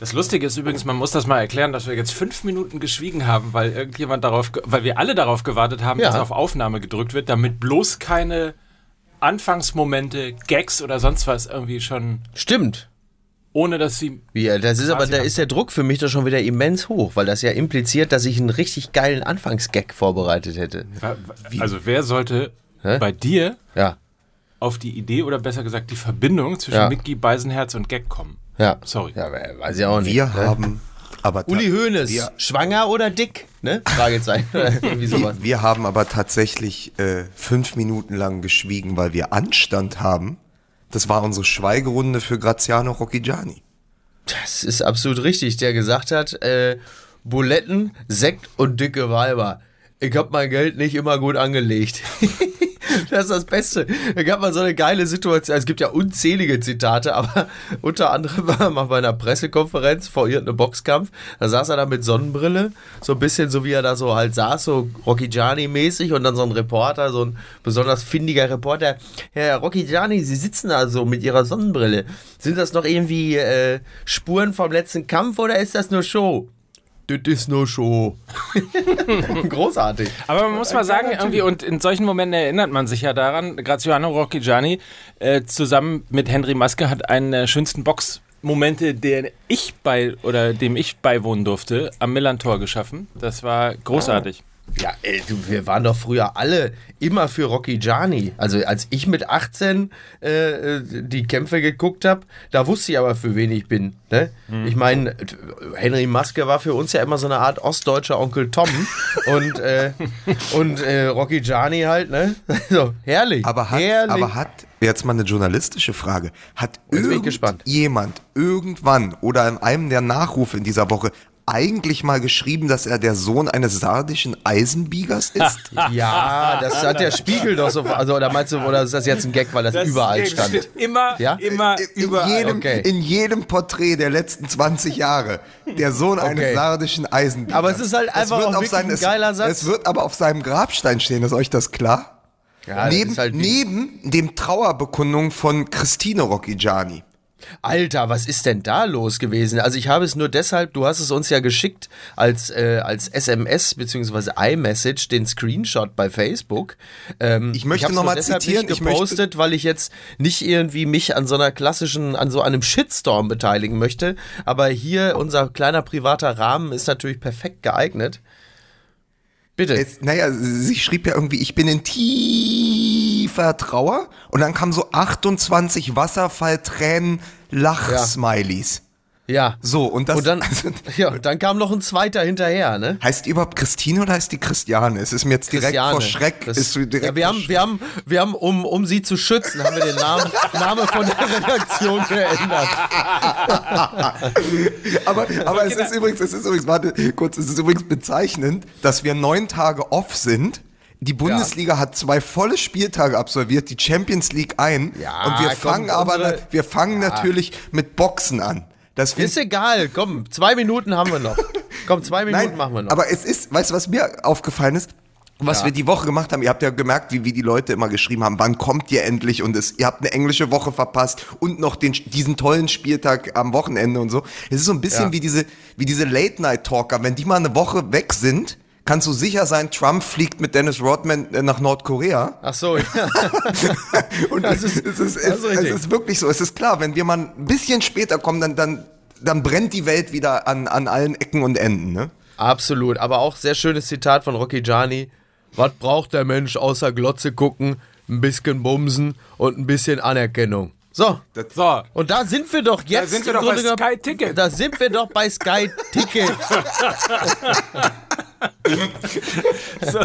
Das Lustige ist übrigens, man muss das mal erklären, dass wir jetzt fünf Minuten geschwiegen haben, weil irgendjemand darauf, weil wir alle darauf gewartet haben, Ja. dass auf Aufnahme gedrückt wird, damit bloß keine Anfangsmomente, Gags oder sonst was irgendwie schon, Stimmt. ohne dass sie. Wie, äh, das ist aber, da ist der Druck für mich doch schon wieder immens hoch, weil das ja impliziert, dass ich einen richtig geilen Anfangsgag vorbereitet hätte. Also wer sollte Hä? bei dir Ja, auf die Idee oder besser gesagt die Verbindung zwischen Ja. Mickey Beisenherz und Gag kommen? Ja. Sorry. Ja, we- weiß ich auch nicht. Wir ne? haben aber Uli Hoeneß, Wir, schwanger oder dick? Ne? Fragezeichen. Irgendwie sowas. wir haben aber tatsächlich äh, fünf Minuten lang geschwiegen, weil wir Anstand haben. Das war unsere Schweigerunde für Graziano Rocchigiani. Das ist absolut richtig, der gesagt hat, äh, Buletten, Sekt und dicke Weiber. Ich hab mein Geld nicht immer gut angelegt. das ist das Beste. Da gab mal so eine geile Situation. Es gibt ja unzählige Zitate, aber unter anderem war mal bei einer Pressekonferenz vor irgendeinem Boxkampf. Da saß er da mit Sonnenbrille, so ein bisschen so wie er da so halt saß, so Rocchigiani-mäßig und dann so ein Reporter, so ein besonders findiger Reporter. Herr Rocchigiani, Sie sitzen da so mit Ihrer Sonnenbrille. Sind das noch irgendwie äh, Spuren vom letzten Kampf oder ist das nur Show? Das ist nur Show. Großartig. Aber man muss mal sagen, irgendwie, und in solchen Momenten erinnert man sich ja daran, Graziano Rocchigiani äh, zusammen mit Henry Maske hat einen der schönsten Boxmomente, der ich bei oder dem ich beiwohnen durfte, am Millantor geschaffen. Das war großartig. Ja, ey, du, wir waren doch früher alle immer für Rocky Gianni. Also als ich mit 18 äh, äh, die Kämpfe geguckt habe, da wusste ich aber, für wen ich bin. Ne? Ich meine, Henry Maske war für uns ja immer so eine Art ostdeutscher Onkel Tom. und äh, und äh, Rocky Gianni halt, ne? So, herrlich. Aber hat, herrlich. aber hat, jetzt mal eine journalistische Frage, hat irgendjemand irgendwann oder in einem der Nachrufe in dieser Woche eigentlich mal geschrieben, dass er der Sohn eines sardischen Eisenbiegers ist? ja, das hat der Spiegel doch so. Also, oder meinst du, oder ist das jetzt ein Gag, weil das, überall stand? immer, Ja? immer, in, überall. jedem, okay. in jedem Porträt der letzten 20 Jahre. Der Sohn Okay. eines sardischen Eisenbiegers. Aber es ist halt Das einfach wird auch auf wirklich sein- ein es- geiler Satz. Es wird aber auf seinem Grabstein stehen, ist euch das klar? Ja, das neben, ist halt neben dem Trauerbekundung von Christine Rocchigiani. Alter, was ist denn da los gewesen? Also ich habe es nur deshalb, du hast es uns ja geschickt als, äh, als SMS bzw. iMessage, den Screenshot bei Facebook. Ähm, Ich möchte hab's noch nur mal deshalb zitieren, Nicht ich möchte- gepostet, weil ich jetzt nicht irgendwie mich an so einer klassischen, an so einem Shitstorm beteiligen möchte. Aber hier unser kleiner privater Rahmen ist natürlich perfekt geeignet. Bitte. Es, naja, sie schrieb ja irgendwie, ich bin in tiefer Trauer und dann kamen so 28 Wasserfalltränen Lachsmileys. ja. So, und das Und dann, also, ja, dann kam noch ein zweiter hinterher, ne? heißt die überhaupt Christine oder heißt die Christiane? Es ist mir jetzt direkt Christiane. vor Schreck. Chris- ist direkt ja, wir, haben, wir, haben, wir haben, um, um sie zu schützen, haben wir den Namen, Name von der Redaktion geändert. Aber, aber es ist übrigens, es ist übrigens, warte kurz, es ist übrigens bezeichnend, dass wir neun Tage off sind. Die Bundesliga hat zwei volle Spieltage absolviert, die Champions League ein. Ja, und wir komm, fangen aber, unsere- wir fangen natürlich mit Boxen an. Das Ist egal, komm, zwei Minuten haben wir noch. Komm, zwei Minuten Nein, machen wir noch. aber es ist, weißt du, was mir aufgefallen ist? Was Ja. wir die Woche gemacht haben, ihr habt ja gemerkt, wie, wie die Leute immer geschrieben haben, wann kommt ihr endlich und es, ihr habt eine englische Woche verpasst und noch den, diesen tollen Spieltag am Wochenende und so. Es ist so ein bisschen Ja. wie diese, wie diese Late-Night-Talker. Wenn die mal eine Woche weg sind, kannst du sicher sein, Trump fliegt mit Dennis Rodman äh, nach Nordkorea. Ach so, ja. Und Das es, ist- es, ist, das es, ist es ist wirklich so. Es ist klar, wenn wir mal ein bisschen später kommen, dann, dann, dann brennt die Welt wieder an, an allen Ecken und Enden, ne? Absolut, aber auch sehr schönes Zitat von Rocky Gianni. Was braucht der Mensch außer Glotze gucken, ein bisschen Bumsen und ein bisschen Anerkennung? So, So, und da sind wir doch jetzt. sind wir doch bei Grunde Sky Ticket. Da sind wir doch bei Sky Ticket. so.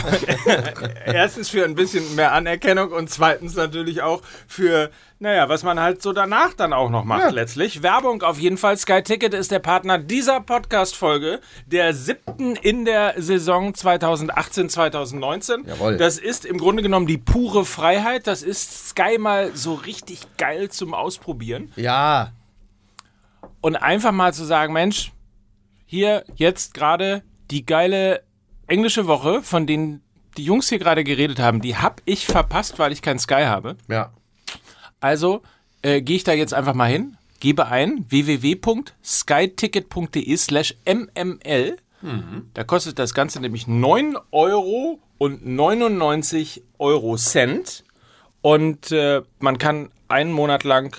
erstens für ein bisschen mehr Anerkennung und zweitens natürlich auch für, naja, was man halt so danach dann auch noch macht letztlich. Werbung auf jeden Fall. Sky Ticket ist der Partner dieser Podcast-Folge, der siebten in der Saison 2018-2019. Jawohl. Das ist im Grunde genommen die pure Freiheit. Das ist Sky mal so richtig geil zum Ausprobieren. Ja, und einfach mal zu sagen, Mensch, hier jetzt gerade die geile englische Woche, von denen die Jungs hier gerade geredet haben, die hab ich verpasst, weil ich kein Sky habe. ja. Also äh, gehe ich da jetzt einfach mal hin, gebe ein www.skyticket.de slash mml. Da kostet das Ganze nämlich 9 Euro und 99 Euro Cent. Und äh, man kann einen Monat lang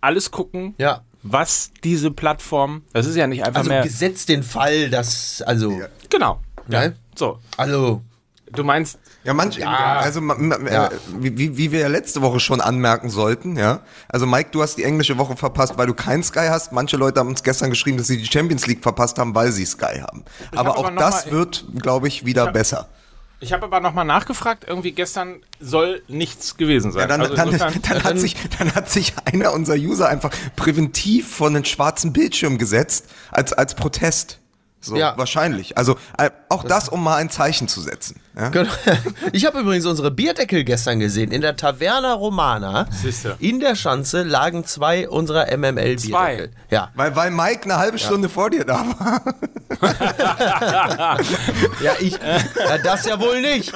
alles gucken, Ja. Was diese Plattform, das ist ja nicht einfach Also mehr. gesetzt den Fall, dass, also, Genau. Ja. Ne? So, also, du meinst, Ja, manch, also ma- ma- Ja. äh, wie, wie- wir ja letzte Woche schon anmerken sollten, ja. Also Mike, du hast die englische Woche verpasst, weil du kein Sky hast. Manche Leute haben uns gestern geschrieben, dass sie die Champions League verpasst haben, weil sie Sky haben. aber hab auch aber noch das mal- wird, glaube ich, wieder besser. Ich habe aber nochmal nachgefragt, irgendwie gestern soll nichts gewesen sein. Ja, dann, also dann, insofern, dann, hat sich, dann hat sich einer unserer User einfach präventiv vor einen schwarzen Bildschirm gesetzt, als, als Protest. So, Ja. wahrscheinlich. Also äh, auch das, um mal ein Zeichen zu setzen. Ja? Genau. Ich habe übrigens unsere Bierdeckel gestern gesehen. In der Taverna Romana Siehste. in der Schanze lagen zwei unserer MML Bierdeckel. Ja. Weil, weil Mike eine halbe Stunde vor dir da war. Ja, ich. Ja, das ja wohl nicht.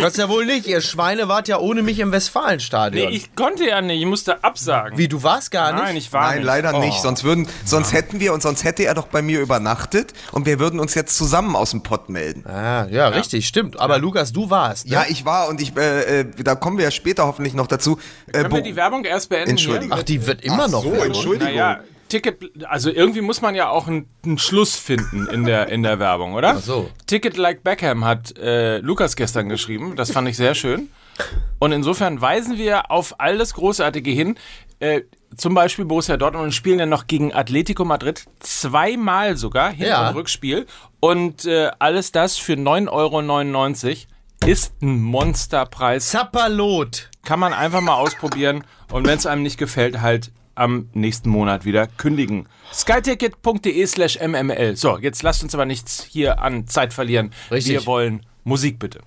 Das ja wohl nicht. Ihr Schweine wart ja ohne mich im Westfalenstadion. nee, ich konnte ja nicht, ich musste absagen. Wie, du warst gar nicht? Nein, ich war Nein, nicht. leider Oh. nicht. Sonst würden, sonst hätten wir und sonst hätte er doch bei mir übernachtet und wir würden uns jetzt zusammen aus dem Pott melden. Ah, ja, richtig, stimmt. Aber Lukas, du warst. Ne? Ja, ich war und ich, äh, äh, da kommen wir ja später hoffentlich noch dazu. Äh, Können wir die Werbung erst beenden? Entschuldigung. Ach, die wird immer Ach noch. so, Werbung. Entschuldigung. Naja, Ticket, also irgendwie muss man ja auch einen, einen Schluss finden in der, in der Werbung, oder? Ach so. Ticket Like Beckham hat äh, Lukas gestern geschrieben, das fand ich sehr schön. Und insofern weisen wir auf all das Großartige hin. Äh, zum Beispiel Borussia Dortmund und spielen dann noch gegen Atletico Madrid zweimal sogar, Hin- Ja. und Rückspiel. Und äh, alles das für 9,99 Euro ist ein Monsterpreis. Zappalot. Kann man einfach mal ausprobieren und wenn es einem nicht gefällt, halt am nächsten Monat wieder kündigen. skyticket.de slash mml. So, jetzt lasst uns aber nichts hier an Zeit verlieren. Richtig. Wir wollen Musik bitte.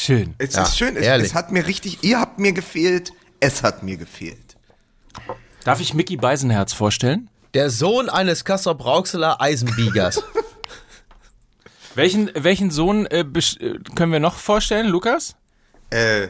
Schön. Es Ja, ist schön. Es, ehrlich. es hat mir richtig, ihr habt mir gefehlt, es hat mir gefehlt. Darf ich Mickey Beisenherz vorstellen? Der Sohn eines Kassel-Brauxeler Eisenbiegers. Welchen, welchen Sohn äh, äh, können wir noch vorstellen, Lukas? Äh,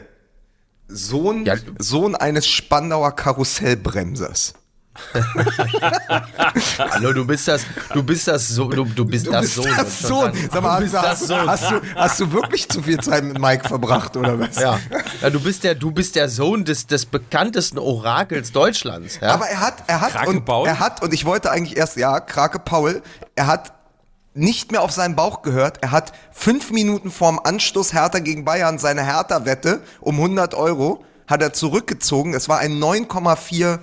Sohn, Ja. Sohn eines Spandauer Karussellbremsers. Hallo, du bist das, du bist das so, du, du bist Du das bist Sohn. das Sohn. Sag mal, du bist hast, das Sohn. Hast, du, hast du wirklich zu viel Zeit mit Mike verbracht oder was? Ja. ja, du bist der, du bist der Sohn des, des bekanntesten Orakels Deutschlands. Ja? Aber er hat, er hat, Krake und, Paul? er hat, und ich wollte eigentlich erst, ja, Krake Paul, er hat nicht mehr auf seinen Bauch gehört. Er hat fünf Minuten vorm Anstoß Hertha gegen Bayern seine Hertha-Wette um 100 Euro hat er zurückgezogen. Es war ein 9,4,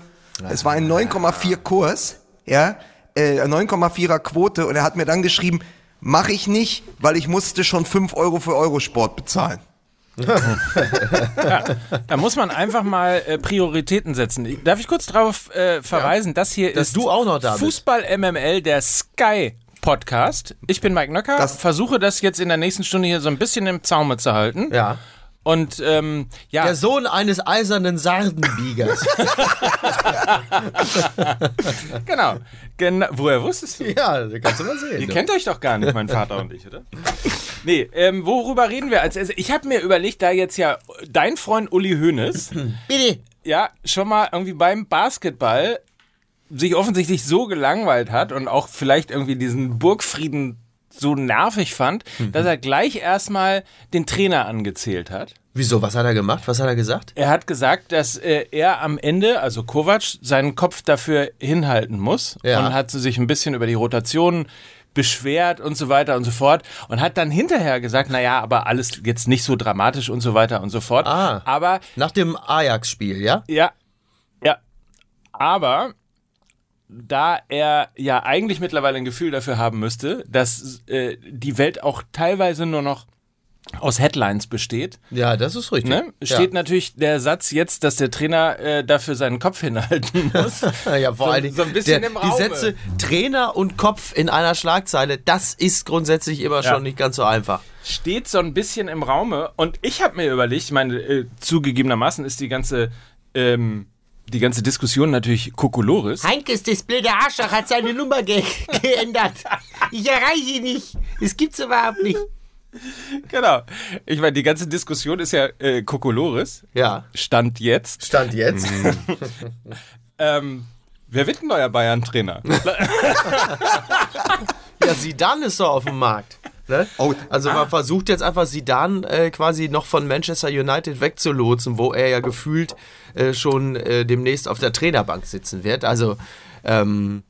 es war ein 9,4 Kurs, ja, äh, 9,4er Quote und er hat mir dann geschrieben, mache ich nicht, weil ich musste schon 5 Euro für Eurosport bezahlen. Da muss man einfach mal äh, Prioritäten setzen. Darf ich kurz darauf äh, verweisen, das hier Dass ist du auch noch da bist. Fußball MML, der Sky Podcast. Ich bin Mike Nöcker, Das- versuche das jetzt in der nächsten Stunde hier so ein bisschen im Zaume zu halten. ja. Und ähm, ja, Der Sohn eines eisernen Sardenbiegers. genau. Genau. Woher wusstest du? ja, das kannst du mal sehen. Ihr kennt euch doch gar nicht, mein Vater und ich, oder? Nee, ähm, worüber reden wir als erstes? Ich habe mir überlegt, da jetzt ja dein Freund Uli Hoeneß Bitte. ja schon mal irgendwie beim Basketball sich offensichtlich so gelangweilt hat und auch vielleicht irgendwie diesen Burgfrieden so nervig fand, dass er gleich erstmal den Trainer angezählt hat. Wieso, was hat er gemacht? Was hat er gesagt? Er hat gesagt, dass äh, er am Ende, also Kovac, seinen Kopf dafür hinhalten muss Ja. und hat sich ein bisschen über die Rotation beschwert und so weiter und so fort und hat dann hinterher gesagt, naja, aber alles jetzt nicht so dramatisch und so weiter und so fort. Ah. Aber Nach dem Ajax-Spiel, ja? ja, ja, aber da er ja eigentlich mittlerweile ein Gefühl dafür haben müsste, dass äh, die Welt auch teilweise nur noch aus Headlines besteht, Ja, das ist richtig. ne, steht natürlich der Satz jetzt, dass der Trainer äh, dafür seinen Kopf hinhalten muss. Ja, ja vor So- allen Dingen so ein bisschen der, im die Raume. Sätze Trainer und Kopf in einer Schlagzeile, das ist grundsätzlich immer Ja. schon nicht ganz so einfach. steht so ein bisschen im Raume und ich habe mir überlegt, ich meine, äh, zugegebenermaßen ist die ganze ähm, die ganze Diskussion natürlich Kokolores. Heinkes, das blöde Arschloch, hat seine Nummer ge geändert. Ich erreiche ihn nicht. Das gibt's überhaupt nicht. Genau. Ich meine, die ganze Diskussion ist ja äh, Kokolores. Ja. Stand jetzt. Stand jetzt. Ähm, wer wird ein neuer Bayern-Trainer? Ja, Sidan ist doch auf dem Markt. Ne? Oh, also man versucht jetzt einfach Sidan äh, quasi noch von Manchester United wegzulotsen, wo er ja gefühlt äh, schon äh, demnächst auf der Trainerbank sitzen wird. Also ähm,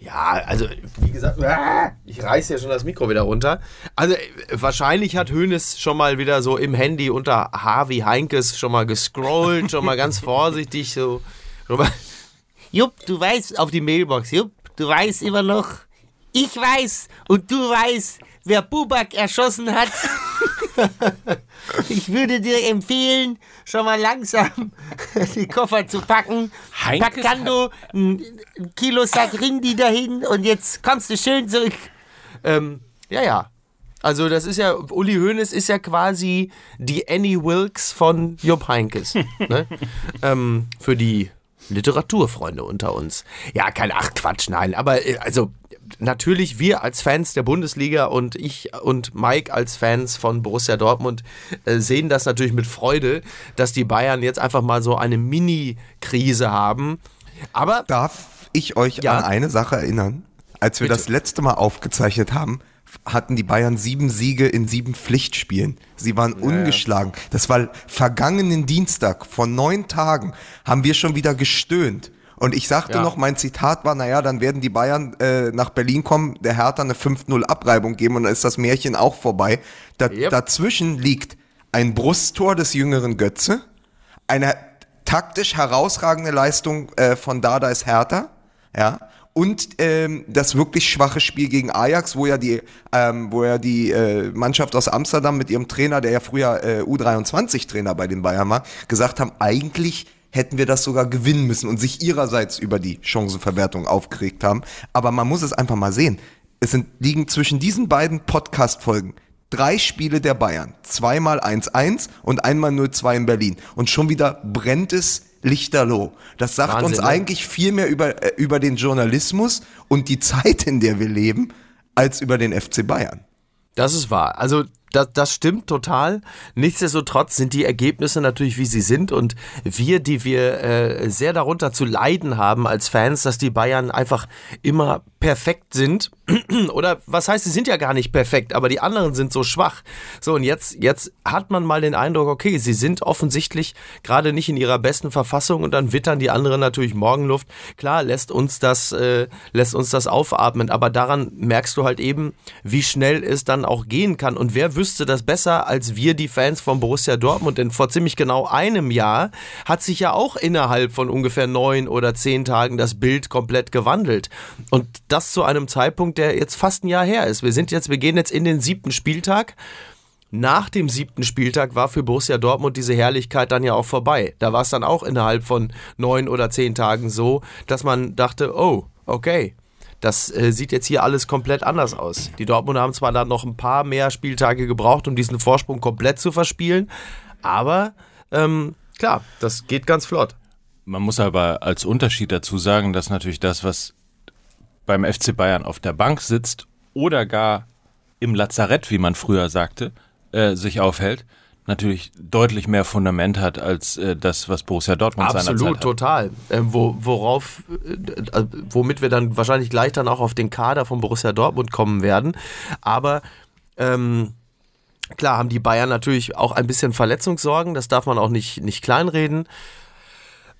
ja, also wie gesagt, ich reiße ja schon das Mikro wieder runter. Also wahrscheinlich hat Hoeneß schon mal wieder so im Handy unter Harvey Heinkes schon mal gescrollt, schon mal ganz vorsichtig so. Schon mal, Jupp, du weißt, auf die Mailbox, Jupp, du weißt immer noch, ich weiß und du weißt, wer Bubak erschossen hat. ich würde dir empfehlen, schon mal langsam die Koffer zu packen. Heinkes Pack Kando, ein ein Kilo Sack Rindi dahin und jetzt kommst du schön zurück. Ähm, ja, ja. Also das ist ja, Uli Hoeneß ist ja quasi die Annie Wilkes von Jupp Heinkes. ne? ähm, für die Literaturfreunde unter uns. Ja, kein Ach Quatsch, nein. Aber äh, also natürlich wir als Fans der Bundesliga und ich und Mike als Fans von Borussia Dortmund äh, sehen das natürlich mit Freude, dass die Bayern jetzt einfach mal so eine Mini-Krise haben. Aber Darf ich euch Ja. an eine Sache erinnern? Als wir Bitte. das letzte Mal aufgezeichnet haben, hatten die Bayern sieben Siege in sieben Pflichtspielen. Sie waren ungeschlagen. Das war vergangenen Dienstag, vor neun Tagen, haben wir schon wieder gestöhnt. Und ich sagte Ja. noch, mein Zitat war, naja, dann werden die Bayern äh, nach Berlin kommen, der Hertha eine 5-0 Abreibung geben und dann ist das Märchen auch vorbei. Da, Yep. Dazwischen liegt ein Brusttor des jüngeren Götze, eine taktisch herausragende Leistung äh, von Dardais Hertha, ja, und ähm, das wirklich schwache Spiel gegen Ajax, wo ja die, ähm, wo ja die äh, Mannschaft aus Amsterdam mit ihrem Trainer, der ja früher äh, U23-Trainer bei den Bayern war, gesagt haben, eigentlich hätten wir das sogar gewinnen müssen und sich ihrerseits über die Chancenverwertung aufgeregt haben. Aber man muss es einfach mal sehen. Es sind, liegen zwischen diesen beiden Podcast-Folgen drei Spiele der Bayern. Zweimal 1-1 und einmal 0-2 in Berlin. Und schon wieder brennt es lichterloh. Das sagt Wahnsinn, uns ne? eigentlich viel mehr über, äh, über den Journalismus und die Zeit, in der wir leben, als über den FC Bayern. Das ist wahr. Also das, das stimmt total. Nichtsdestotrotz sind die Ergebnisse natürlich, wie sie sind. Und wir, die wir äh, sehr darunter zu leiden haben als Fans, dass die Bayern einfach immer perfekt sind. Oder was heißt, sie sind ja gar nicht perfekt, aber die anderen sind so schwach. So, und jetzt, jetzt hat man mal den Eindruck, okay, sie sind offensichtlich gerade nicht in ihrer besten Verfassung und dann wittern die anderen natürlich Morgenluft. Klar, lässt uns das, äh, lässt uns das aufatmen, aber daran merkst du halt eben, wie schnell es dann auch gehen kann. Und wer wüsste das besser als wir, die Fans von Borussia Dortmund? Denn vor ziemlich genau einem Jahr hat sich ja auch innerhalb von ungefähr neun oder zehn Tagen das Bild komplett gewandelt. Und das zu einem Zeitpunkt, der jetzt fast ein Jahr her ist. Wir sind jetzt, wir gehen jetzt in den siebten Spieltag. Nach dem siebten Spieltag war für Borussia Dortmund diese Herrlichkeit dann ja auch vorbei. Da war es dann auch innerhalb von neun oder zehn Tagen so, dass man dachte, oh, okay, das äh, sieht jetzt hier alles komplett anders aus. Die Dortmunder haben zwar dann noch ein paar mehr Spieltage gebraucht, um diesen Vorsprung komplett zu verspielen, aber ähm, klar, das geht ganz flott. Man muss aber als Unterschied dazu sagen, dass natürlich das, was beim FC Bayern auf der Bank sitzt oder gar im Lazarett, wie man früher sagte, äh, sich aufhält, natürlich deutlich mehr Fundament hat als äh, das, was Borussia Dortmund seinerzeit Absolut, hat. total. Ähm, wo, worauf, äh, äh, womit wir dann wahrscheinlich gleich dann auch auf den Kader von Borussia Dortmund kommen werden. Aber ähm, klar haben die Bayern natürlich auch ein bisschen Verletzungssorgen, das darf man auch nicht, nicht kleinreden.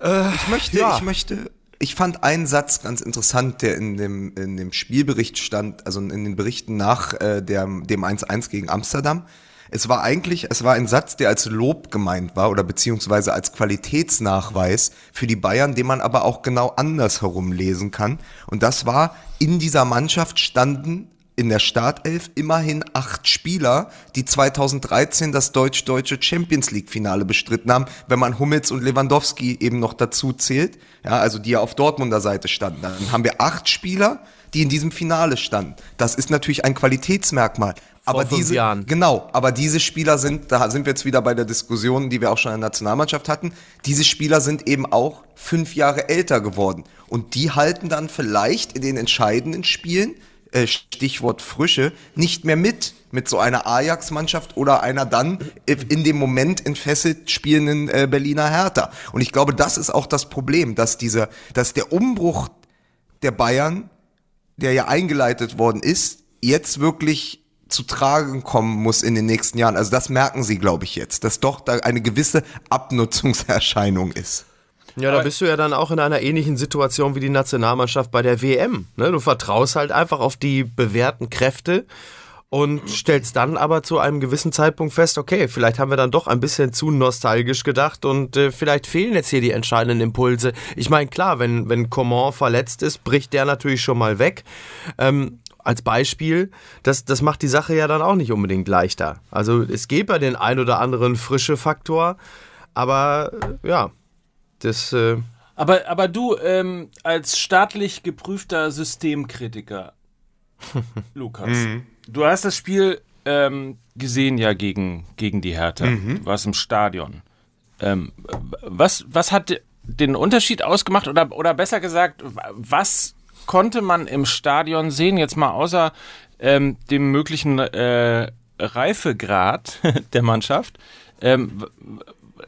Ich möchte, Ja. ich möchte, ich fand einen Satz ganz interessant, der in dem, in dem Spielbericht stand, also in den Berichten nach äh, der, dem 1-1 gegen Amsterdam. Es war eigentlich, es war ein Satz, der als Lob gemeint war oder beziehungsweise als Qualitätsnachweis für die Bayern, den man aber auch genau andersherum lesen kann. Und das war, in dieser Mannschaft standen in der Startelf immerhin acht Spieler, die 2013 das deutsch-deutsche Champions League-Finale bestritten haben, wenn man Hummels und Lewandowski eben noch dazu zählt, ja, also die ja auf Dortmunder Seite standen. Dann haben wir acht Spieler, die in diesem Finale standen. Das ist natürlich ein Qualitätsmerkmal. aber fünf diese, Jahren. Genau, aber diese Spieler sind, da sind wir jetzt wieder bei der Diskussion, die wir auch schon in der Nationalmannschaft hatten, diese Spieler sind eben auch fünf Jahre älter geworden. Und die halten dann vielleicht in den entscheidenden Spielen, äh, Stichwort Frische, nicht mehr mit mit so einer Ajax-Mannschaft oder einer dann in dem Moment entfesselt spielenden äh, Berliner Hertha. Und ich glaube, das ist auch das Problem, dass dieser, dass der Umbruch der Bayern, der ja eingeleitet worden ist, jetzt wirklich zu tragen kommen muss in den nächsten Jahren. Also das merken sie, glaube ich, jetzt, dass doch da eine gewisse Abnutzungserscheinung ist. Ja, da bist du ja dann auch in einer ähnlichen Situation wie die Nationalmannschaft bei der WM. Ne? Du vertraust halt einfach auf die bewährten Kräfte und stellst dann aber zu einem gewissen Zeitpunkt fest, okay, vielleicht haben wir dann doch ein bisschen zu nostalgisch gedacht und äh, vielleicht fehlen jetzt hier die entscheidenden Impulse. Ich meine, klar, wenn, wenn Coman verletzt ist, bricht der natürlich schon mal weg. Ähm, als Beispiel, das, das macht die Sache ja dann auch nicht unbedingt leichter. Also es gibt ja den ein oder anderen frische Faktor, aber äh, ja, das... Äh, aber, aber du, ähm, als staatlich geprüfter Systemkritiker, Lukas, du hast das Spiel ähm, gesehen ja gegen, gegen die Hertha. Du warst im Stadion. Ähm, was, was hat den Unterschied ausgemacht oder, oder besser gesagt, was konnte man im Stadion sehen, jetzt mal außer ähm, dem möglichen äh, Reifegrad der Mannschaft? Ähm,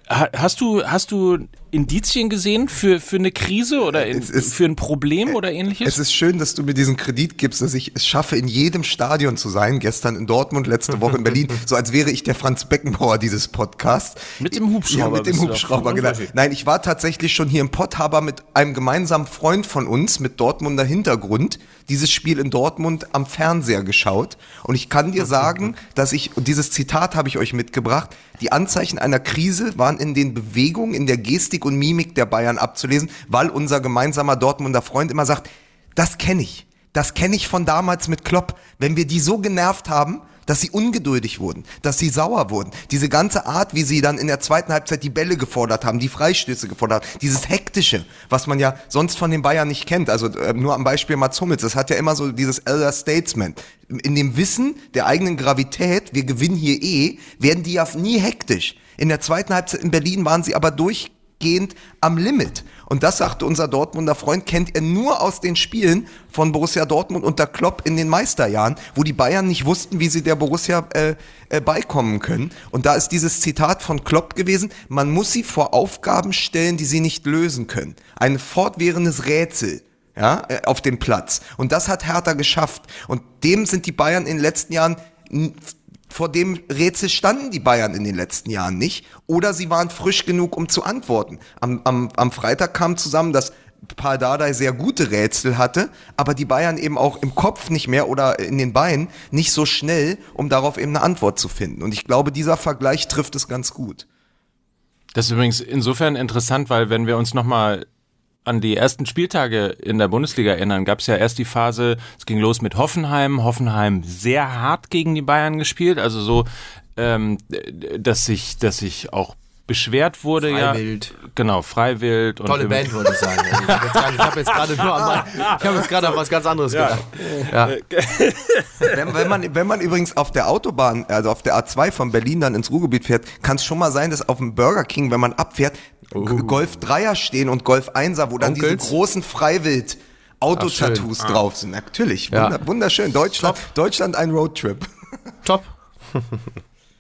ha- hast du, hast du Indizien gesehen für, für eine Krise oder in, Es ist- für ein Problem oder Es ähnliches? ist schön, dass du mir diesen Kredit gibst, dass ich es schaffe, in jedem Stadion zu sein. Gestern in Dortmund, letzte Woche in Berlin. So als wäre ich der Franz Beckenbauer dieses Podcasts. Mit dem Hubschrauber Ja, mit dem. Hubschrauber, genau. Nein, ich war tatsächlich schon hier im Potthaber mit einem gemeinsamen Freund von uns mit Dortmunder Hintergrund dieses Spiel in Dortmund am Fernseher geschaut. Und ich kann dir sagen, dass ich, und dieses Zitat habe ich euch mitgebracht, die Anzeichen einer Krise waren in den Bewegungen, in der Gestik und Mimik der Bayern abzulesen, weil unser gemeinsamer Dortmunder Freund immer sagt, das kenne ich. Das kenne ich von damals mit Klopp. Wenn wir die so genervt haben, dass sie ungeduldig wurden, dass sie sauer wurden. Diese ganze Art, wie sie dann in der zweiten Halbzeit die Bälle gefordert haben, die Freistöße gefordert haben, dieses Hektische, was man ja sonst von den Bayern nicht kennt. Also äh, nur am Beispiel Mats Hummels, das hat ja immer so dieses Elder Statesman. In dem Wissen der eigenen Gravität, wir gewinnen hier eh, werden die ja nie hektisch. In der zweiten Halbzeit in Berlin waren sie aber durchgehend am Limit. Und das sagte unser Dortmunder Freund, kennt er nur aus den Spielen von Borussia Dortmund unter Klopp in den Meisterjahren, wo die Bayern nicht wussten, wie sie der Borussia äh, äh, beikommen können. Und da ist dieses Zitat von Klopp gewesen, man muss sie vor Aufgaben stellen, die sie nicht lösen können. Ein fortwährendes Rätsel ja, äh, auf dem Platz. Und das hat Hertha geschafft. Und dem sind die Bayern in den letzten Jahren vor dem Rätsel standen die Bayern in den letzten Jahren nicht. Oder sie waren frisch genug, um zu antworten. Am, am, am Freitag kam zusammen, dass Pardadei sehr gute Rätsel hatte, aber die Bayern eben auch im Kopf nicht mehr oder in den Beinen nicht so schnell, um darauf eben eine Antwort zu finden. Und ich glaube, dieser Vergleich trifft es ganz gut. Das ist übrigens insofern interessant, weil wenn wir uns nochmal an die ersten Spieltage in der Bundesliga erinnern, gab es ja erst die Phase, es ging los mit Hoffenheim, Hoffenheim sehr hart gegen die Bayern gespielt, also so, ähm, dass sich, dass sich auch beschwert wurde, Freiwild. ja. Genau, Freiwild. Und Tolle Band, würde ich sagen. Ich habe jetzt, ich hab gerade nur an mein, ich hab jetzt gerade an was ganz anderes gedacht. Ja. Wenn, wenn, man, wenn man übrigens auf der Autobahn, also auf der A2 von Berlin dann ins Ruhrgebiet fährt, kann es schon mal sein, dass auf dem Burger King, wenn man abfährt, G- Golf 3er stehen und Golf 1er, wo dann Onkels? diese großen Freiwild Autotattoos schön. drauf sind. Natürlich, Ja. wunder, wunderschön. Deutschland, Deutschland ein Roadtrip. Top.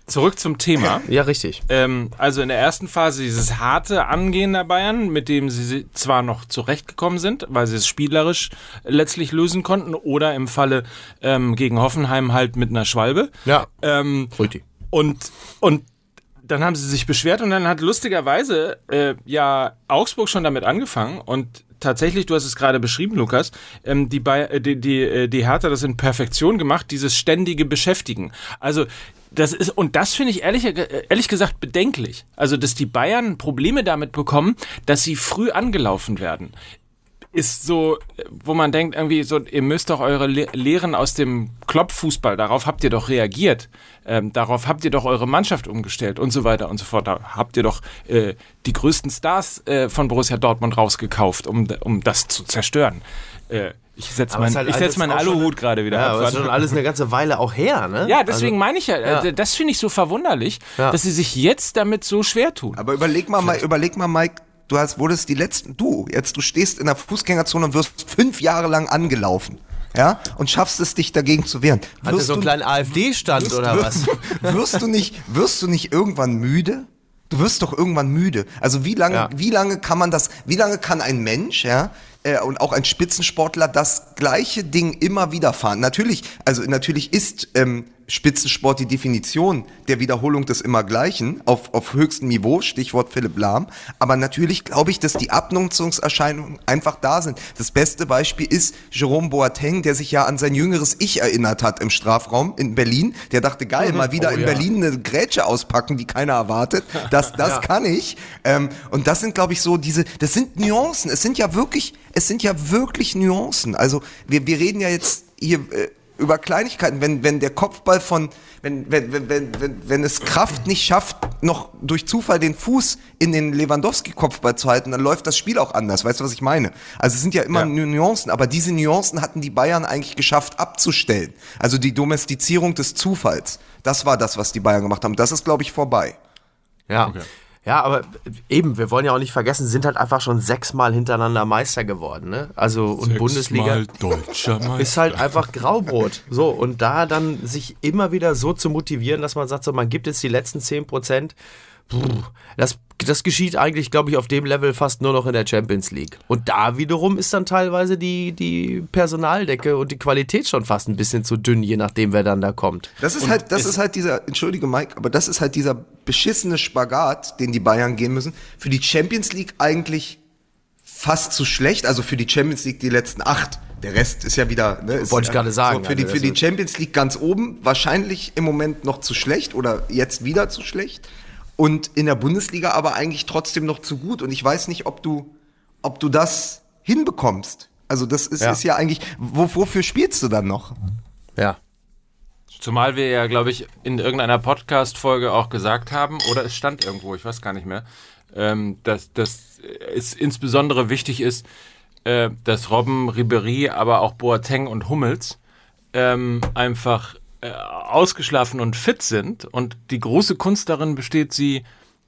Zurück zum Thema. Ja, richtig. Ähm, also in der ersten Phase dieses harte Angehen der Bayern, mit dem sie zwar noch zurechtgekommen sind, weil sie es spielerisch letztlich lösen konnten, oder im Falle ähm, gegen Hoffenheim halt mit einer Schwalbe. Ja. Ähm, Richtig. und, und dann haben sie sich beschwert und dann hat lustigerweise äh, ja Augsburg schon damit angefangen und tatsächlich, du hast es gerade beschrieben, Lukas, ähm, die, Bay äh, die, die, äh, die Hertha das in Perfektion gemacht, dieses ständige Beschäftigen. Also das ist, und das finde ich ehrlich, äh, ehrlich gesagt bedenklich. Also, dass die Bayern Probleme damit bekommen, dass sie früh angelaufen werden ist so, wo man denkt, irgendwie so, ihr müsst doch eure Le Lehren aus dem Kloppfußball, darauf habt ihr doch reagiert, ähm, darauf habt ihr doch eure Mannschaft umgestellt und so weiter und so fort. Da habt ihr doch äh, die größten Stars äh, von Borussia Dortmund rausgekauft, um, um das zu zerstören. Äh, Ich setze mein, halt ich setz meinen Aluhut gerade wieder Ja, ab. aber das ist schon alles eine ganze Weile auch her, ne? Ja, deswegen Also, meine ich ja, äh, Ja. das finde ich so verwunderlich, Ja. dass sie sich jetzt damit so schwer tun. Aber überleg mal, überleg mal, Mike, du hast, wurdest die letzten, du, jetzt, du stehst in der Fußgängerzone und wirst fünf Jahre lang angelaufen. Ja, und schaffst es, dich dagegen zu wehren. Hat er Wirst so einen du- kleinen AfD-Stand wirst, oder was? wirst, wirst du nicht, wirst du nicht irgendwann müde? Du wirst doch irgendwann müde. Also wie lange, Ja. wie lange kann man das, wie lange kann ein Mensch, ja, äh, und auch ein Spitzensportler das gleiche Ding immer wieder fahren? Natürlich, also natürlich ist ähm, Spitzensport die Definition der Wiederholung des Immergleichen auf, auf höchstem Niveau, Stichwort Philipp Lahm. Aber natürlich glaube ich, dass die Abnutzungserscheinungen einfach da sind. Das beste Beispiel ist Jerome Boateng, der sich ja an sein jüngeres Ich erinnert hat im Strafraum in Berlin. Der dachte, geil, mal wieder in Berlin eine Grätsche auspacken, die keiner erwartet. Das, das kann ich. Ähm, und das sind, glaube ich, so diese, das sind Nuancen. Es sind ja wirklich, es sind ja wirklich Nuancen. Also wir, wir reden ja jetzt hier äh, über Kleinigkeiten, wenn, wenn der Kopfball von, wenn, wenn, wenn, wenn, wenn, wenn es Kraft nicht schafft, noch durch Zufall den Fuß in den Lewandowski-Kopfball zu halten, dann läuft das Spiel auch anders. Weißt du, was ich meine? Also es sind ja immer Ja. Nu- Nuancen, aber diese Nuancen hatten die Bayern eigentlich geschafft abzustellen. Also die Domestizierung des Zufalls. Das war das, was die Bayern gemacht haben. Das ist, glaube ich, vorbei. Ja. Ja, aber eben, wir wollen ja auch nicht vergessen, sind halt einfach schon sechsmal hintereinander Meister geworden, ne? Also und Bundesliga deutscher Meister. ist halt einfach Graubrot. So, und da dann sich immer wieder so zu motivieren, dass man sagt, so, man gibt jetzt die letzten 10 Prozent. Das, das geschieht eigentlich, glaube ich, auf dem Level fast nur noch in der Champions League. Und da wiederum ist dann teilweise die, die Personaldecke und die Qualität schon fast ein bisschen zu dünn, je nachdem, wer dann da kommt. Das ist halt, das ist halt dieser, entschuldige Mike, aber das ist halt dieser beschissene Spagat, den die Bayern gehen müssen. Für die Champions League eigentlich fast zu schlecht, also für die Champions League die letzten acht. Der Rest ist ja wieder, ne, ist, Wollte ich gerade sagen, So, für, die, also für die Champions League ganz oben, wahrscheinlich im Moment noch zu schlecht oder jetzt wieder zu schlecht. Und in der Bundesliga aber eigentlich trotzdem noch zu gut. Und ich weiß nicht, ob du, ob du das hinbekommst. Also das ist Ja. ist ja eigentlich, wo, wofür spielst du dann noch? Ja. Zumal wir ja, glaube ich, in irgendeiner Podcast-Folge auch gesagt haben, oder es stand irgendwo, ich weiß gar nicht mehr, ähm, dass, dass es insbesondere wichtig ist, äh, dass Robben, Ribery, aber auch Boateng und Hummels ähm, einfach äh, ausgeschlafen und fit sind. Und die große Kunst darin besteht, sie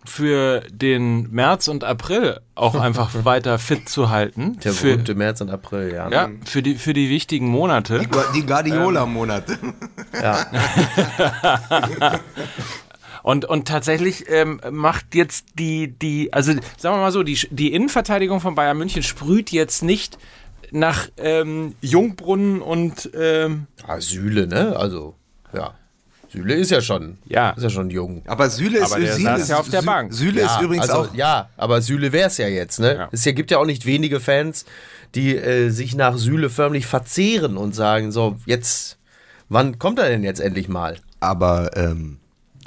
für den März und April auch einfach weiter fit zu halten. Der für, berühmte März und April, ja. ja, für die, für die wichtigen Monate. Die Guardiola-Monate. Und, und tatsächlich ähm, macht jetzt die, die, also sagen wir mal so, die, die Innenverteidigung von Bayern München sprüht jetzt nicht nach ähm, Jungbrunnen und ähm, Ah, Süle, ne? Also, ja. Süle ist ja schon, Ja. ist ja schon jung. Aber Süle ist, Aber der Süle ist ja auf der Bank. Süle ja, ist übrigens also, auch. Ja, aber Süle wär's ja jetzt, ne? Ja. Es hier gibt ja auch nicht wenige Fans, die äh, sich nach Süle förmlich verzehren und sagen, so, jetzt, wann kommt er denn jetzt endlich mal? Aber ähm,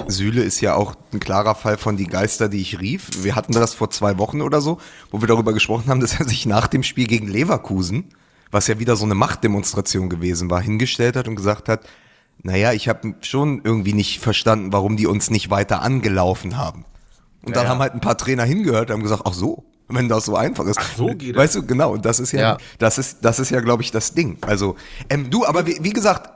Süle ist ja auch ein klarer Fall von die Geister, die ich rief. Wir hatten das vor zwei Wochen oder so, wo wir darüber gesprochen haben, dass er sich nach dem Spiel gegen Leverkusen, was ja wieder so eine Machtdemonstration gewesen war, hingestellt hat und gesagt hat, naja, ich habe schon irgendwie nicht verstanden, warum die uns nicht weiter angelaufen haben. Und dann haben halt ein paar Trainer hingehört und haben gesagt, ach so, wenn das so einfach ist. Ach so geht Weißt du, genau, und das ist ja, Ja. das ist, das ist ja, glaube ich, das Ding. Also, ähm, du, aber wie, wie gesagt,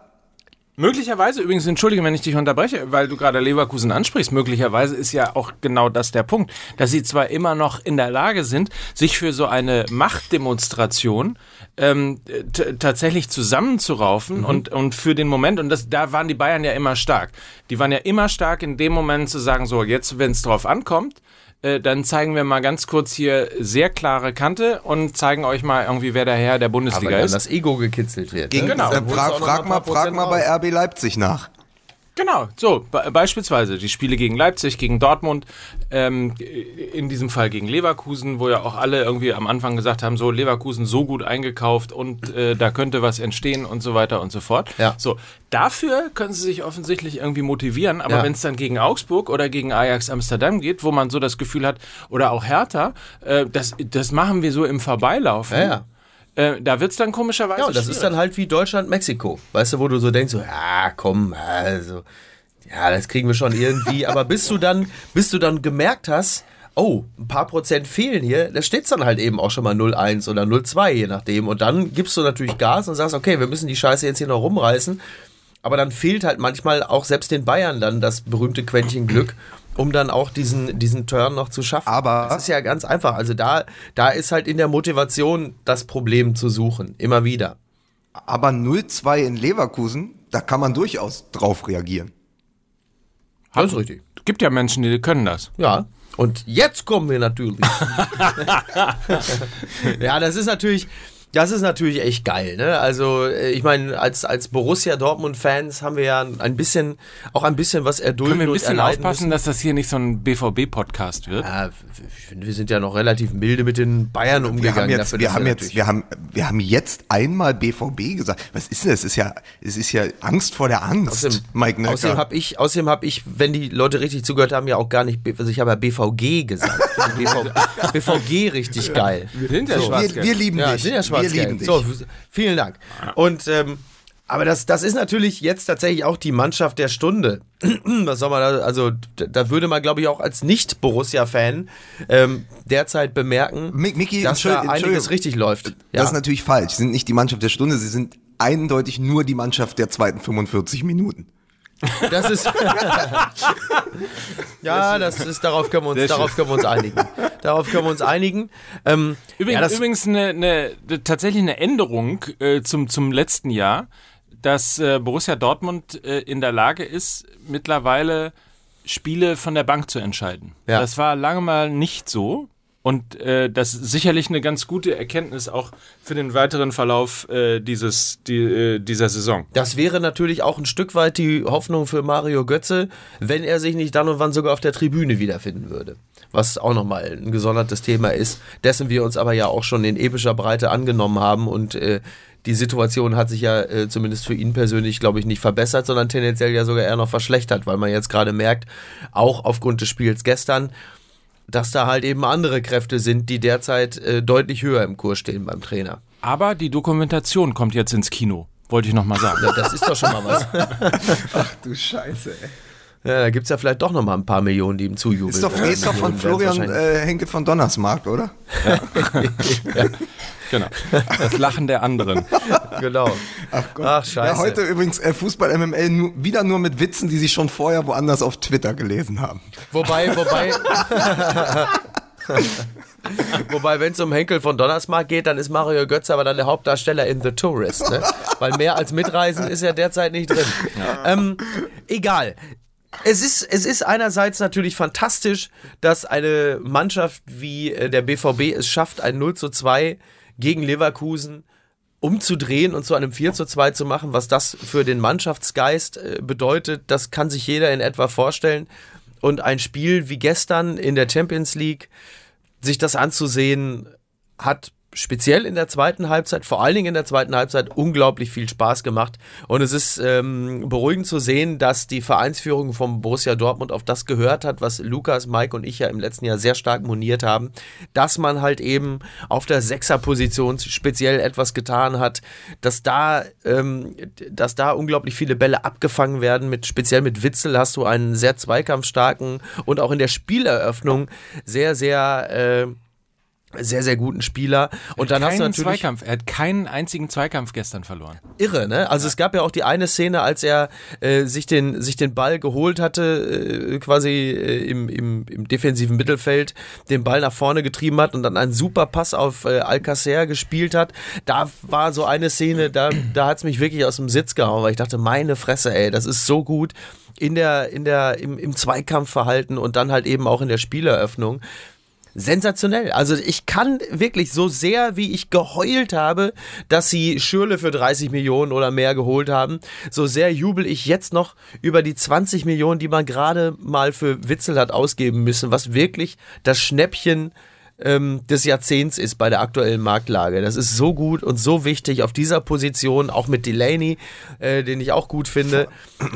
Möglicherweise, übrigens, entschuldige, wenn ich dich unterbreche, weil du gerade Leverkusen ansprichst, möglicherweise ist ja auch genau das der Punkt, dass sie zwar immer noch in der Lage sind, sich für so eine Machtdemonstration ähm, tatsächlich zusammenzuraufen und, und für den Moment, und das, da waren die Bayern ja immer stark. Die waren ja immer stark in dem Moment zu sagen, so, jetzt, wenn es drauf ankommt, äh, dann zeigen wir mal ganz kurz hier sehr klare Kante und zeigen euch mal irgendwie, wer der Herr der Aber Bundesliga dann ist. das Ego gekitzelt wird. gegen, ne? Genau. äh, frag, frag, mal, frag mal bei. RB Leipzig nach. Genau, so be beispielsweise die Spiele gegen Leipzig, gegen Dortmund, ähm, in diesem Fall gegen Leverkusen, wo ja auch alle irgendwie am Anfang gesagt haben, so Leverkusen so gut eingekauft und äh, da könnte was entstehen und so weiter und so fort. Ja. So, dafür können sie sich offensichtlich irgendwie motivieren, aber Ja. wenn es dann gegen Augsburg oder gegen Ajax Amsterdam geht, wo man so das Gefühl hat, oder auch Hertha, äh, das, das machen wir so im Vorbeilaufen. Ja, ja. Äh, da wird es dann komischerweise Ja, und das ist schwierig. dann halt wie Deutschland-Mexiko. Weißt du, wo du so denkst, so, ja, komm, also, ja, das kriegen wir schon irgendwie. Aber bis du dann, bis du dann gemerkt hast, oh, ein paar Prozent fehlen hier, da steht es dann halt eben auch schon mal 0,1 oder 0,2, je nachdem. Und dann gibst du natürlich Gas und sagst, okay, wir müssen die Scheiße jetzt hier noch rumreißen. Aber dann fehlt halt manchmal auch selbst den Bayern dann das berühmte Quäntchen Glück, um dann auch diesen, diesen Turn noch zu schaffen. Aber- das ist ja ganz einfach. Also da, da ist halt in der Motivation das Problem zu suchen, immer wieder. Aber 0-2 in Leverkusen, da kann man durchaus drauf reagieren. Das ist richtig. Gibt ja Menschen, die können das. Ja. Und jetzt kommen wir natürlich. ja, das ist natürlich, das ist natürlich echt geil. Ne? Also äh, ich meine, als, als Borussia Dortmund-Fans haben wir ja ein bisschen, auch ein bisschen was erdulden Können wir ein bisschen aufpassen, müssen. dass das hier nicht so ein BVB-Podcast wird? Ja, ich finde, wir sind ja noch relativ milde mit den Bayern Wir umgegangen. haben jetzt, dafür, wir haben jetzt, wir haben, wir haben jetzt einmal BVB gesagt. Was ist das? Es ist ja, es ist ja Angst vor der Angst, Außerdem, Mike Necker. außerdem habe ich, außerdem hab ich, wenn die Leute richtig zugehört haben, ja auch gar nicht, also ich habe ja BVG gesagt. BVG richtig geil. Wir sind ja wir, wir lieben Ja, dich. sind ja schwarz wir lieben dich. So, vielen Dank. Und ähm, aber das, das ist natürlich jetzt tatsächlich auch die Mannschaft der Stunde. Was soll man da, also da- würde man, glaube ich, auch als Nicht-Borussia-Fan ähm, derzeit bemerken, Mi- Micky, dass da einiges richtig läuft. Das Ja. ist natürlich falsch. Sie sind nicht die Mannschaft der Stunde, sie sind eindeutig nur die Mannschaft der zweiten 45 Minuten. Das ist. ja, das ist, darauf können wir uns, darauf können wir uns einigen. Darauf können wir uns einigen. Ähm, Übrigens, ja, übrigens eine, eine, tatsächlich eine Änderung äh, zum, zum letzten Jahr, dass äh, Borussia Dortmund äh, in der Lage ist, mittlerweile Spiele von der Bank zu entscheiden. Ja. Das war lange mal nicht so. Und äh, das ist sicherlich eine ganz gute Erkenntnis auch für den weiteren Verlauf äh, dieses, die, äh, dieser Saison. das wäre natürlich auch ein Stück weit die Hoffnung für Mario Götze, wenn er sich nicht dann und wann sogar auf der Tribüne wiederfinden würde. Was auch nochmal ein gesondertes Thema ist, dessen wir uns aber ja auch schon in epischer Breite angenommen haben und äh, die Situation hat sich ja äh, zumindest für ihn persönlich, glaube ich, nicht verbessert, sondern tendenziell ja sogar eher noch verschlechtert, weil man jetzt gerade merkt, auch aufgrund des Spiels gestern, dass da halt eben andere Kräfte sind, die derzeit äh, deutlich höher im Kurs stehen beim Trainer. Aber die Dokumentation kommt jetzt ins Kino, wollte ich nochmal sagen. Ja, das ist doch schon mal was. Du Scheiße, ey. Ja, da gibt es ja vielleicht doch noch mal ein paar Millionen, die ihm zujubeln. Ist doch, Äh, ist doch von Florian äh, Henke von Donnersmarkt, oder? Genau. Das Lachen der anderen. Genau. Ach, scheiße. Ja, heute übrigens äh, Fußball MML nur, wieder nur mit Witzen, die sie schon vorher woanders auf Twitter gelesen haben. Wobei, wobei. Wobei, wenn es um Henkel von Donnersmarck geht, dann ist Mario Götze aber dann der Hauptdarsteller in The Tourist. Ne? Weil mehr als Mitreisen ist er derzeit nicht drin. Ähm, egal. Es ist, es ist einerseits natürlich fantastisch, dass eine Mannschaft wie äh, der BVB es schafft, ein 0 zu 2 gegen Leverkusen umzudrehen und zu einem 4 zu 2 zu machen, was das für den Mannschaftsgeist äh, bedeutet, das kann sich jeder in etwa vorstellen. Und ein Spiel wie gestern in der Champions League, sich das anzusehen, hat speziell in der zweiten Halbzeit, vor allen Dingen in der zweiten Halbzeit, unglaublich viel Spaß gemacht. Und es ist ähm, beruhigend zu sehen, dass die Vereinsführung vom Borussia Dortmund auf das gehört hat, was Lukas, Mike und ich ja im letzten Jahr sehr stark moniert haben, dass man halt eben auf der Sechserposition speziell etwas getan hat, dass da, ähm, dass da unglaublich viele Bälle abgefangen werden. Mit speziell mit Witzel hast du einen sehr zweikampfstarken und auch in der Spieleröffnung sehr, sehr äh, sehr, sehr guten Spieler. Und dann hast du natürlich Zweikampf. Er hat keinen einzigen Zweikampf gestern verloren. irre, ne? Also es gab ja auch die eine Szene, als er äh, sich, den, sich den Ball geholt hatte, äh, quasi äh, im, im, im defensiven Mittelfeld, den Ball nach vorne getrieben hat und dann einen super Pass auf äh, Alcacer gespielt hat. Da war so eine Szene, da, da hat's mich wirklich aus dem Sitz gehauen, weil ich dachte, meine Fresse, ey, das ist so gut in der, in der, im, im Zweikampfverhalten und dann halt eben auch in der Spieleröffnung. Sensationell. Also ich kann wirklich so sehr, wie ich geheult habe, dass sie Schürle für 30 Millionen oder mehr geholt haben, so sehr jubel ich jetzt noch über die 20 Millionen, die man gerade mal für Witzel hat ausgeben müssen, was wirklich das Schnäppchen ähm, des Jahrzehnts ist bei der aktuellen Marktlage. Das ist so gut und so wichtig auf dieser Position, auch mit Delaney, äh, den ich auch gut finde,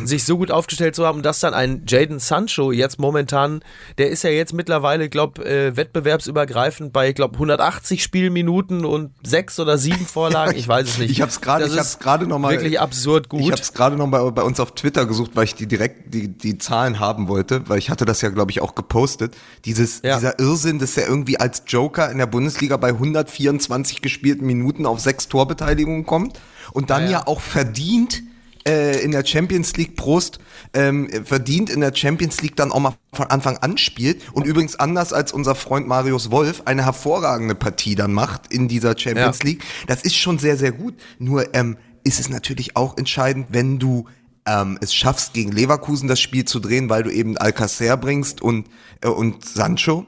sich so gut aufgestellt zu haben dass dann ein Jaden Sancho jetzt momentan, der ist ja jetzt mittlerweile, glaube äh, wettbewerbsübergreifend bei, glaube 180 Spielminuten und sechs oder sieben Vorlagen, ich weiß es nicht. Ich habe es gerade, ich habe gerade noch mal wirklich absurd gut. Ich habe es gerade noch bei, bei uns auf Twitter gesucht, weil ich die direkt die, die Zahlen haben wollte, weil ich hatte das ja glaube ich auch gepostet. Dieses Ja. dieser Irrsinn, dass er irgendwie als Joker in der Bundesliga bei 124 gespielten Minuten auf sechs Torbeteiligungen kommt und dann Ja, ja, ja. auch verdient äh, in der Champions League Prost ähm, verdient in der Champions League dann auch mal von Anfang an spielt und übrigens anders als unser Freund Marius Wolf eine hervorragende Partie dann macht in dieser Champions Ja. League. Das ist schon sehr, sehr gut. Nur ähm, ist es natürlich auch entscheidend, wenn du ähm, es schaffst, gegen Leverkusen das Spiel zu drehen, weil du eben Alcacer bringst und, äh, und Sancho.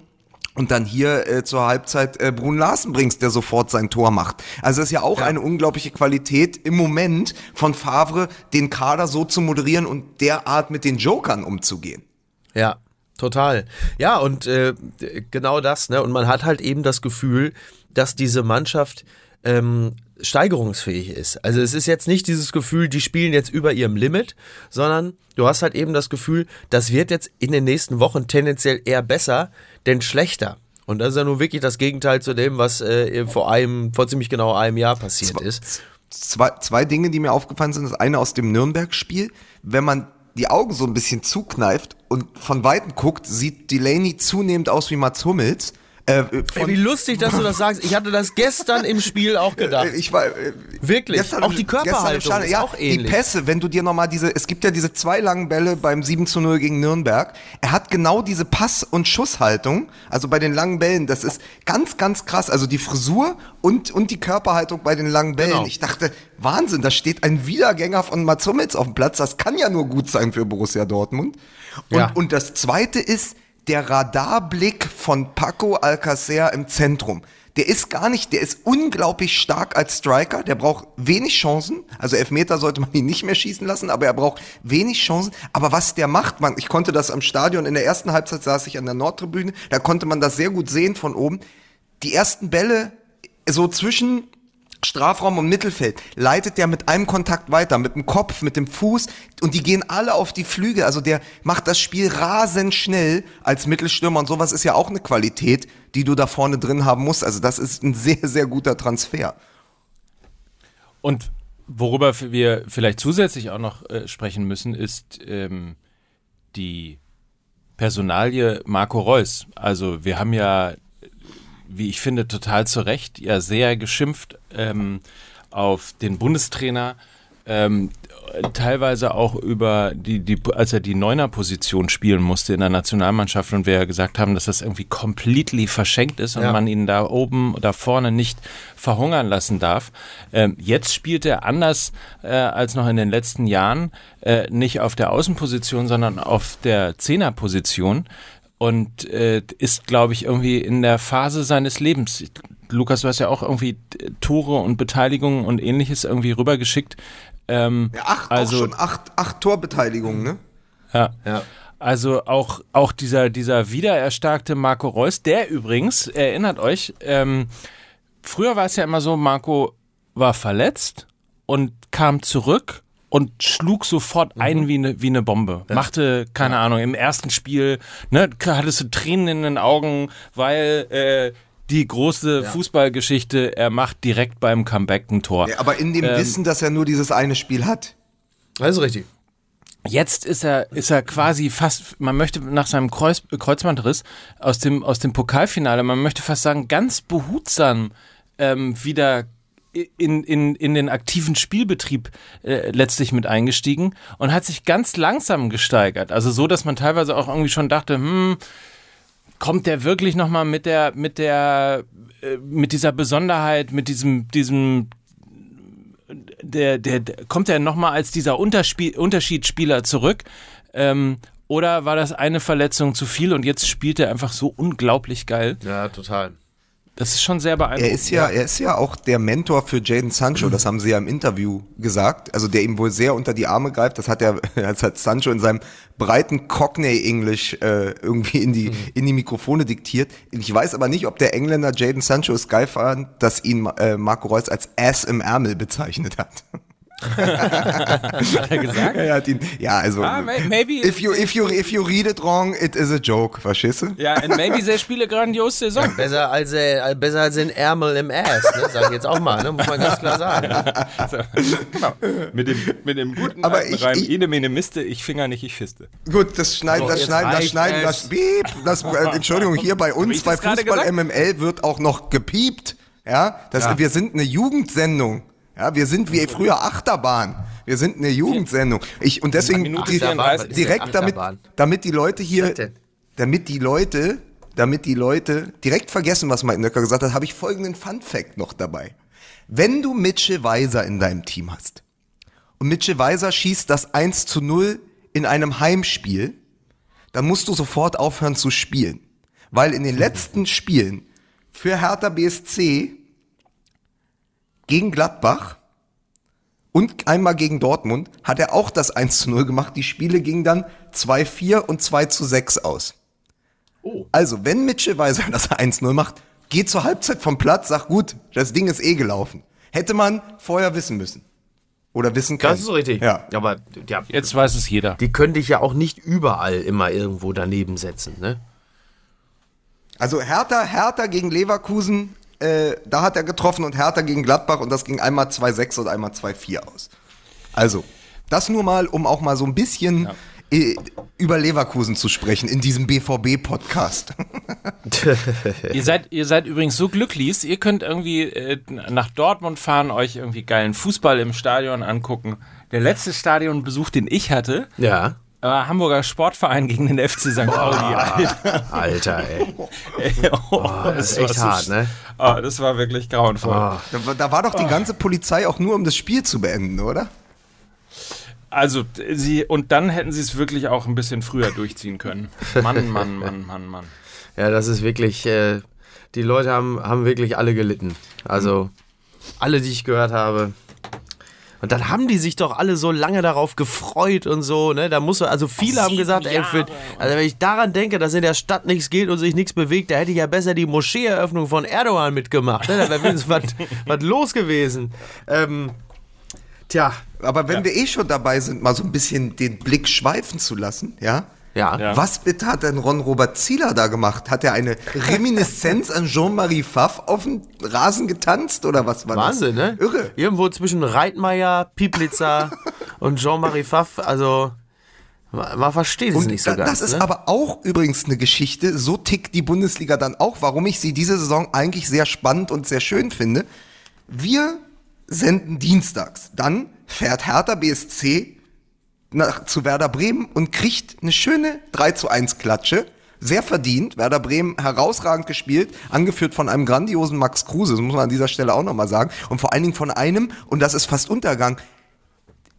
Und dann hier äh, zur Halbzeit äh, Brun Larsen bringst, der sofort sein Tor macht. Also das ist ja auch eine unglaubliche Qualität im Moment von Favre, den Kader so zu moderieren und derart mit den Jokern umzugehen. Ja, total. Ja, und äh, genau das, ne? Und man hat halt eben das Gefühl, dass diese Mannschaft ähm, steigerungsfähig ist. Also es ist jetzt nicht dieses Gefühl, die spielen jetzt über ihrem Limit, sondern du hast halt eben das Gefühl, das wird jetzt in den nächsten Wochen tendenziell eher besser, denn schlechter. Und das ist ja nun wirklich das Gegenteil zu dem, was äh, vor einem, vor ziemlich genau einem Jahr passiert ist. Zwei, zwei Dinge, die mir aufgefallen sind. Das eine aus dem Nürnberg-Spiel. Wenn man die Augen so ein bisschen zukneift und von Weitem guckt, sieht Delaney zunehmend aus wie Mats Hummels. Äh, Ey, von, wie lustig, dass du das sagst. Ich hatte das gestern im Spiel auch gedacht. Äh, Ich war äh, Wirklich. gestern Auch die Körperhaltung Stadion, ja, auch ähnlich. Die Pässe, wenn du dir nochmal diese, es gibt ja diese zwei langen Bälle beim 7 zu 0 gegen Nürnberg. Er hat genau diese Pass- und Schusshaltung, also bei den langen Bällen, das ist ganz, ganz krass. Also die Frisur und, und die Körperhaltung bei den langen Bällen. Genau. Ich dachte, Wahnsinn, da steht ein Wiedergänger von Mats Hummels auf dem Platz. Das kann ja nur gut sein für Borussia Dortmund. Und, Ja. und das zweite ist der Radarblick von Paco Alcacer im Zentrum. Der ist gar nicht, der ist unglaublich stark als Striker, der braucht wenig Chancen, also Elfmeter sollte man ihn nicht mehr schießen lassen, aber er braucht wenig Chancen, aber was der macht, man, ich konnte das am Stadion, in der ersten Halbzeit saß ich an der Nordtribüne, da konnte man das sehr gut sehen von oben, die ersten Bälle so zwischen Strafraum und Mittelfeld leitet der mit einem Kontakt weiter, mit dem Kopf, mit dem Fuß und die gehen alle auf die Flügel. Also der macht das Spiel rasend schnell als Mittelstürmer und sowas ist ja auch eine Qualität, die du da vorne drin haben musst. Also das ist ein sehr, sehr guter Transfer. Und worüber wir vielleicht zusätzlich auch noch äh, sprechen müssen, ist ähm, die Personalie Marco Reus. Also wir haben ja, wie ich finde, total zu Recht ja sehr geschimpft ähm, auf den Bundestrainer. Ähm, teilweise auch über die, die, als er die Neuner-Position spielen musste in der Nationalmannschaft und wir ja gesagt haben, dass das irgendwie completely verschenkt ist und Ja. man ihn da oben, da vorne nicht verhungern lassen darf. Ähm, jetzt spielt er anders äh, als noch in den letzten Jahren, äh, nicht auf der Außenposition, sondern auf der Zehnerposition und äh, ist, glaube ich, irgendwie in der Phase seines Lebens. Lukas, du hast ja auch irgendwie äh, Tore und Beteiligungen und ähnliches irgendwie rübergeschickt. Ähm, Ja, acht, also, auch schon acht, acht Torbeteiligungen, ne? ja. Ja. Also auch, auch dieser, dieser wiedererstarkte Marco Reus, der übrigens, erinnert euch, ähm, früher war es ja immer so, Marco war verletzt und kam zurück und schlug sofort ein wie eine wie eine Bombe. Machte, keine Ahnung, im ersten Spiel, ne, hattest du Tränen in den Augen, weil äh, die große Fußballgeschichte, er macht direkt beim Comeback ein Tor. Ja, aber in dem Ähm, Wissen, dass er nur dieses eine Spiel hat. Das ist richtig. Jetzt ist er, ist er quasi fast, man möchte nach seinem Kreuz, Kreuzbandriss aus dem, aus dem Pokalfinale, man möchte fast sagen, ganz behutsam ähm, wieder in, in, in den aktiven Spielbetrieb äh, letztlich mit eingestiegen und hat sich ganz langsam gesteigert. Also so, dass man teilweise auch irgendwie schon dachte, hm, kommt der wirklich nochmal mit der, mit der, äh, mit dieser Besonderheit, mit diesem, diesem der, der, der kommt er nochmal als dieser Unterspiel, Unterschiedsspieler zurück? Ähm, oder war das eine Verletzung zu viel und jetzt spielt er einfach so unglaublich geil? Ja, total. Das ist schon sehr beeindruckend. Er ist ja, er ist ja auch der Mentor für Jaden Sancho, das haben sie ja im Interview gesagt. Also der ihm wohl sehr unter die Arme greift. Das hat er, das hat Sancho in seinem breiten Cockney-Englisch äh, irgendwie in die, in die Mikrofone diktiert. Ich weiß aber nicht, ob der Engländer Jaden Sancho es geil fand, dass ihn äh, Marco Reus als Ass im Ärmel bezeichnet hat. Hat er gesagt? Er hat ihn, ja, also, Ah, may- maybe- if you, if you, if you read it wrong, it is a joke, verstehst du? Ja, und maybe sie spiele grandios Saison. Besser als, äh, besser als ein Ärmel im Ass, ne? sag ich jetzt auch mal, ne? muss man ganz klar sagen. genau. Mit dem, mit dem guten Aber ich- Reim, ich- Ine, mene, miste, ich finger nicht, ich fiste. Gut, das schneiden, So, das schneiden, das schneiden, das piep, das, äh, Entschuldigung, hier bei uns, bei Fußball? MML wird auch noch gepiept, ja, das, Ja. wir sind eine Jugendsendung, ja, wir sind wie früher Achterbahn, wir sind eine Jugendsendung, ich, und deswegen, die, 34. Was ist direkt damit, damit die Leute hier, damit die Leute, damit die Leute direkt vergessen, was Mike Nöcker gesagt hat, habe ich folgenden Fun Fact noch dabei. Wenn du Mitchell Weiser in deinem Team hast und Mitchell Weiser schießt das 1 zu 0 in einem Heimspiel, dann musst du sofort aufhören zu spielen. Weil in den letzten Spielen für Hertha BSC gegen Gladbach und einmal gegen Dortmund hat er auch das 1 zu 0 gemacht. Die Spiele gingen dann 2-4 und 2 zu 6 aus. Also, wenn Mitchell Weiser das 1-0 macht, geht zur Halbzeit vom Platz, sagt gut, das Ding ist eh gelaufen. Hätte man vorher wissen müssen. Oder wissen können. Das ist so richtig. Ja. Aber ja, Jetzt weiß es jeder. die können dich ja auch nicht überall immer irgendwo daneben setzen, ne? Also Hertha, Hertha gegen Leverkusen, äh, da hat er getroffen und Hertha gegen Gladbach und das ging einmal 2-6 und einmal 2-4 aus. Also, das nur mal, um auch mal so ein bisschen äh, über Leverkusen zu sprechen in diesem BVB-Podcast. Ihr seid, ihr seid übrigens so glücklich, ihr könnt irgendwie äh, nach Dortmund fahren, euch irgendwie geilen Fußball im Stadion angucken. Der letzte Stadionbesuch, den ich hatte, Ja. War Hamburger Sportverein gegen den FC St. Pauli. Alter. Alter, ey. oh, das ist echt hart, ne? Oh, das war wirklich grauenvoll. Da, war- da war doch die ganze Polizei auch nur, um das Spiel zu beenden, oder? Also, sie, und dann hätten sie es wirklich auch ein bisschen früher durchziehen können. Mann, Mann, Mann, Mann, Mann. Ja, das ist wirklich, äh, die Leute haben, haben wirklich alle gelitten. Also, alle, die ich gehört habe. Und dann haben die sich doch alle so lange darauf gefreut und so, ne? Da muss also viele haben gesagt, ey, für, also wenn ich daran denke, dass in der Stadt nichts geht und sich nichts bewegt, da hätte ich ja besser die Moscheeeröffnung von Erdogan mitgemacht. Ne? Da wäre wenigstens was, was los gewesen. Ähm, tja, Aber wenn wir eh schon dabei sind, mal so ein bisschen den Blick schweifen zu lassen, ja? Ja. Ja. Was bitte hat denn Ron-Robert Zieler da gemacht? Hat er eine Reminiszenz an Jean-Marie Pfaff auf dem Rasen getanzt oder was war Wahnsinn, das? ne? Irre. Irgendwo zwischen Reitmeier, Pieplitzer und Jean-Marie Pfaff, also man versteht es nicht so da, ganz. das ist ne? aber auch übrigens eine Geschichte, so tickt die Bundesliga dann auch, warum ich sie diese Saison eigentlich sehr spannend und sehr schön finde. Wir senden dienstags, dann fährt Hertha BSC nach, zu Werder Bremen und kriegt eine schöne 3 zu 1 Klatsche. Sehr verdient. Werder Bremen herausragend gespielt, angeführt von einem grandiosen Max Kruse, das muss man an dieser Stelle auch nochmal sagen. Und vor allen Dingen von einem, und das ist fast Untergang,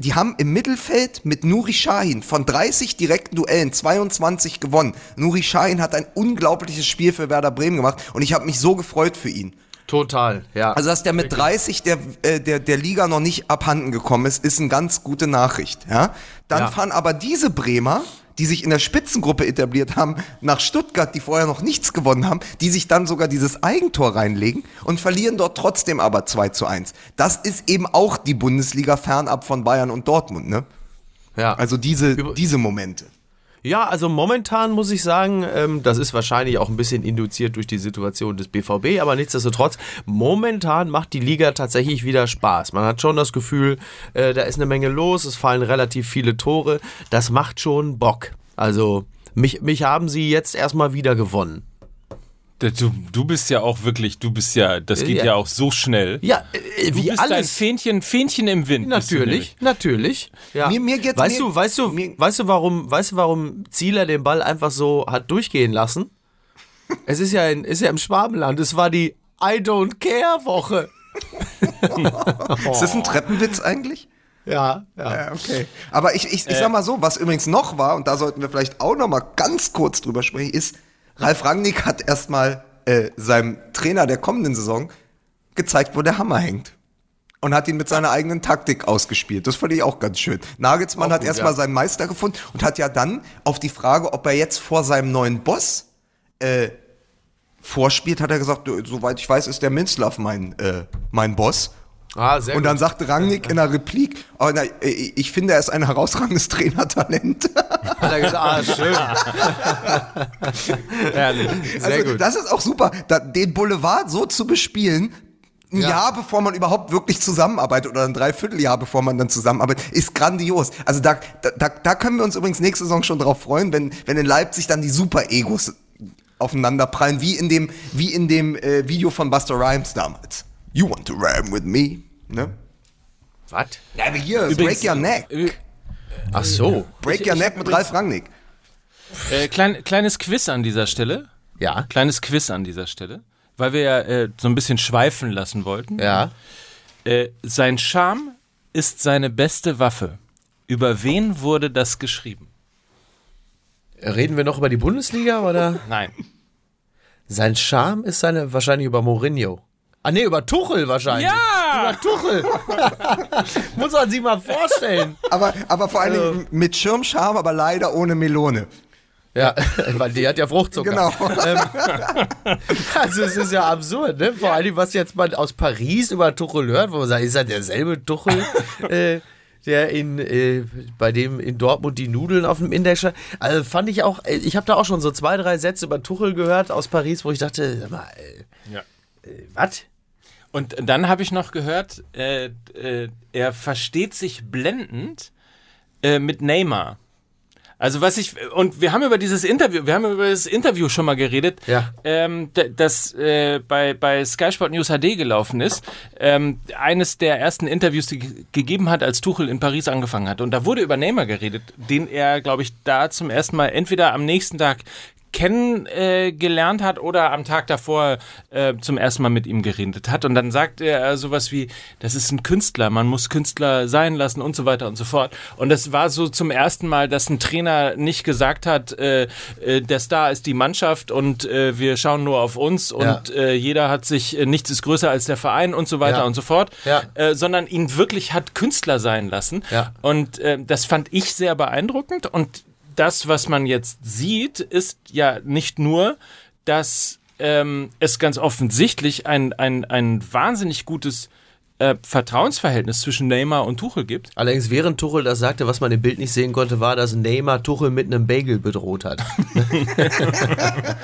die haben im Mittelfeld mit Nuri Sahin von 30 direkten Duellen 22 gewonnen. Nuri Sahin hat ein unglaubliches Spiel für Werder Bremen gemacht und ich habe mich so gefreut für ihn. Total, ja. Also, dass der mit 30 der, äh, der, der Liga noch nicht abhanden gekommen ist, ist eine ganz gute Nachricht. Ja? Dann Ja. fahren aber diese Bremer, die sich in der Spitzengruppe etabliert haben, nach Stuttgart, die vorher noch nichts gewonnen haben, die sich dann sogar dieses Eigentor reinlegen und verlieren dort trotzdem aber 2 zu 1. Das ist eben auch die Bundesliga fernab von Bayern und Dortmund. Ne? ja. Also diese, Über- diese Momente. Ja, also momentan muss ich sagen, ähm, das ist wahrscheinlich auch ein bisschen induziert durch die Situation des BVB, aber nichtsdestotrotz, momentan macht die Liga tatsächlich wieder Spaß. Man hat schon das Gefühl, äh, da ist eine Menge los, es fallen relativ viele Tore, das macht schon Bock. Also mich, mich haben sie jetzt erstmal wieder gewonnen. Du, du bist ja auch wirklich, du bist ja, das geht Ja. ja, auch so schnell. Ja, äh, Du wie bist ein alles. Fähnchen, Fähnchen im Wind. bist du Natürlich, natürlich. Ja. Mir- mir geht's- weißt mir- du, weißt du, mir- weißt du, warum, weißt du, warum Zieler den Ball einfach so hat durchgehen lassen? es ist ja, in, ist ja im Schwabenland. Es war die I don't care Woche. Ist das ein Treppenwitz eigentlich? Ja, ja. Ja, okay. Aber ich, ich, ich sag mal so, was übrigens noch war, und da sollten wir vielleicht auch noch mal ganz kurz drüber sprechen, ist, Ralf Rangnick hat erstmal äh, seinem Trainer der kommenden Saison gezeigt, wo der Hammer hängt. Und hat ihn mit seiner eigenen Taktik ausgespielt. Das fand ich auch ganz schön. Nagelsmann Auch hat gut, erstmal ja. seinen Meister gefunden und hat ja dann auf die Frage, ob er jetzt vor seinem neuen Boss äh, vorspielt, hat er gesagt, "Du, soweit ich weiß, ist der Minzlaff mein, äh, mein Boss. Ah, sehr Und dann sagte Rangnick in der Replik, oh, na, ich finde, er ist ein herausragendes Trainertalent. Hat er gesagt, ah, schön. Herrlich. Sehr also, gut. Das ist auch super, da, den Boulevard so zu bespielen, ein Ja. Jahr bevor man überhaupt wirklich zusammenarbeitet oder ein Dreivierteljahr bevor man dann zusammenarbeitet, ist grandios. Also da, da, da, können wir uns übrigens nächste Saison schon drauf freuen, wenn, wenn in Leipzig dann die Super-Egos aufeinander prallen, wie in dem, wie in dem äh, Video von Buster Rhymes damals. You want to rhyme with me? Ne? Was? Ja, aber hier, Übrigens- Break Your Neck. Äh, Ach so. Break ich- Your ich Neck hab mit Ralf Rangnick. Äh, klein, kleines Quiz an dieser Stelle. Ja. Kleines Quiz an dieser Stelle. Weil wir ja äh, so ein bisschen schweifen lassen wollten. Ja. Äh, sein Charme ist seine beste Waffe. Über wen wurde das geschrieben? Reden wir noch über die Bundesliga oder? Nein. Sein Charme ist seine wahrscheinlich über Mourinho. Ah nee, über Tuchel wahrscheinlich. Ja! Über Tuchel. Muss man sich mal vorstellen. Aber, aber vor allen Dingen mit Schirmscham, aber leider ohne Melone. Ja, weil die hat ja Fruchtzucker. Genau. Also es ist ja absurd, ne? Vor allem, was jetzt man aus Paris über Tuchel hört, wo man sagt, ist er derselbe Tuchel, äh, der in, äh, bei dem in Dortmund die Nudeln auf dem Index stand. Also fand ich auch, äh, ich habe da auch schon so zwei, drei Sätze über Tuchel gehört aus Paris, wo ich dachte, sag mal, äh, Ja. äh, was? Und dann habe ich noch gehört, äh, äh, er versteht sich blendend äh, mit Neymar. Also was ich und wir haben über dieses Interview, wir haben über das Interview schon mal geredet, Ja. ähm, das äh, bei bei Sky Sport News HD gelaufen ist. Ähm, eines der ersten Interviews, die ge- gegeben hat, als Tuchel in Paris angefangen hat. Und da wurde über Neymar geredet, den er, glaube ich, da zum ersten Mal entweder am nächsten Tag kennengelernt äh, gelernt hat oder am Tag davor äh, zum ersten Mal mit ihm geredet hat. Und dann sagt er äh, sowas wie, das ist ein Künstler, man muss Künstler sein lassen und so weiter und so fort. Und das war so zum ersten Mal, dass ein Trainer nicht gesagt hat, äh, äh, der Star ist die Mannschaft und äh, wir schauen nur auf uns und Ja. äh, jeder hat sich, äh, nichts ist größer als der Verein und so weiter Ja. und so fort, Ja. äh, sondern ihn wirklich hat Künstler sein lassen. Ja. Und äh, das fand ich sehr beeindruckend. Und das, was man jetzt sieht, ist ja nicht nur, dass ähm, es ganz offensichtlich ein, ein, ein wahnsinnig gutes äh, Vertrauensverhältnis zwischen Neymar und Tuchel gibt. Allerdings, während Tuchel das sagte, was man im Bild nicht sehen konnte, war, dass Neymar Tuchel mit einem Bagel bedroht hat.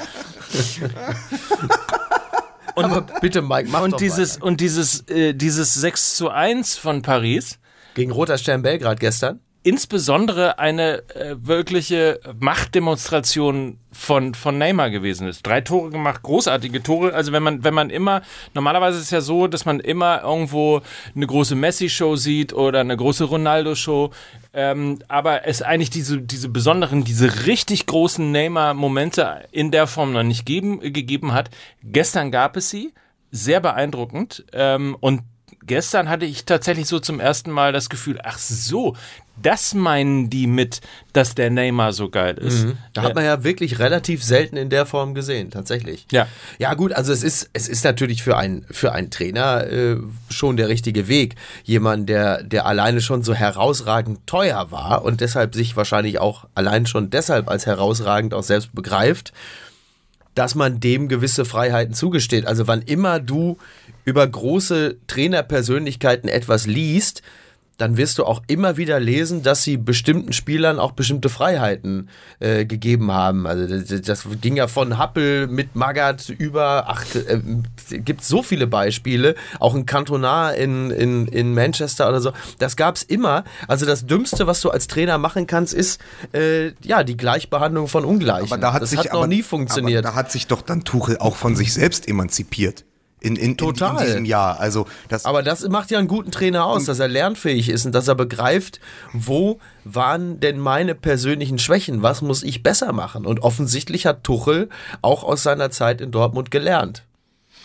Und Aber bitte, Mike, mach Und doch dieses, weiter. und dieses, äh, dieses 6 zu 1 von Paris, Gegen Roter Stern Belgrad gestern. Insbesondere eine äh, wirkliche Machtdemonstration von, von Neymar gewesen ist. Drei Tore gemacht, großartige Tore. Also wenn man, wenn man immer, normalerweise ist es ja so, dass man immer irgendwo eine große Messi-Show sieht oder eine große Ronaldo-Show. Ähm, aber es eigentlich diese, diese besonderen, diese richtig großen Neymar-Momente in der Form noch nicht geben, gegeben hat. Gestern gab es sie. Sehr beeindruckend. Ähm, und gestern hatte ich tatsächlich so zum ersten Mal das Gefühl, ach so, das meinen die mit, dass der Neymar so geil ist. Da hat man ja wirklich relativ selten in der Form gesehen, tatsächlich. Ja. Ja, gut, also es ist, es ist natürlich für, ein, für einen Trainer äh, schon der richtige Weg. Jemand, der, der alleine schon so herausragend teuer war und deshalb sich wahrscheinlich auch allein schon deshalb als herausragend auch selbst begreift, dass man dem gewisse Freiheiten zugesteht. Also wann immer du über große Trainerpersönlichkeiten etwas liest, dann wirst du auch immer wieder lesen, dass sie bestimmten Spielern auch bestimmte Freiheiten äh, gegeben haben. Also das, das ging ja von Happel mit Magath über, ach, äh, gibt so viele Beispiele, auch in Cantona in, in, in Manchester oder so. Das gab's immer. Also das Dümmste, was du als Trainer machen kannst, ist äh, ja die Gleichbehandlung von Ungleichen. Aber da hat das sich hat noch aber, nie funktioniert. Aber da hat sich doch dann Tuchel auch von sich selbst emanzipiert. In, in, Total. in, in diesem Jahr. Also das, Aber das macht ja einen guten Trainer aus, dass er lernfähig ist und dass er begreift, wo waren denn meine persönlichen Schwächen, was muss ich besser machen. Und offensichtlich hat Tuchel auch aus seiner Zeit in Dortmund gelernt.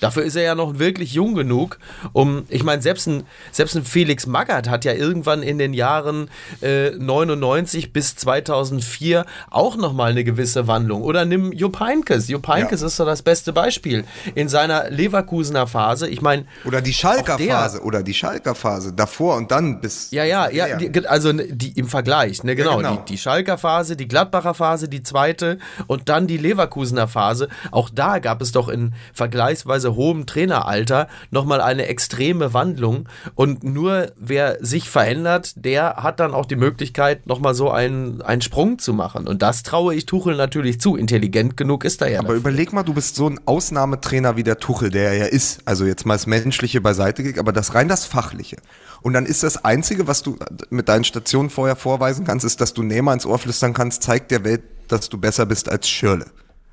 Dafür ist er ja noch wirklich jung genug, um, ich meine, selbst ein, selbst ein Felix Magath hat ja irgendwann in den Jahren äh, 99 bis 2004 auch nochmal eine gewisse Wandlung. Oder nimm Jupp Heynckes. Jupp Heynckes Ja. ist so das beste Beispiel. In seiner Leverkusener Phase, ich meine, Oder die Schalker Phase. Oder die Schalker Phase. Davor und dann bis. Ja, ja, ja, die, also die, im Vergleich, ne, genau. genau. Die, die Schalker Phase, die Gladbacher Phase, die zweite und dann die Leverkusener Phase. Auch da gab es doch in vergleichsweise hohem Traineralter nochmal eine extreme Wandlung. Und nur wer sich verändert, der hat dann auch die Möglichkeit, nochmal so einen, einen Sprung zu machen. Und das traue ich Tuchel natürlich zu. Intelligent genug ist er ja. Aber überleg mal, du bist so ein Ausnahmetrainer wie der Tuchel, der er ja ist. Also jetzt mal das Menschliche beiseite gelegt, aber das rein das Fachliche. Und dann ist das Einzige, was du mit deinen Stationen vorher vorweisen kannst, ist, dass du Neymar ins Ohr flüstern kannst, zeigt der Welt, dass du besser bist als Schirle.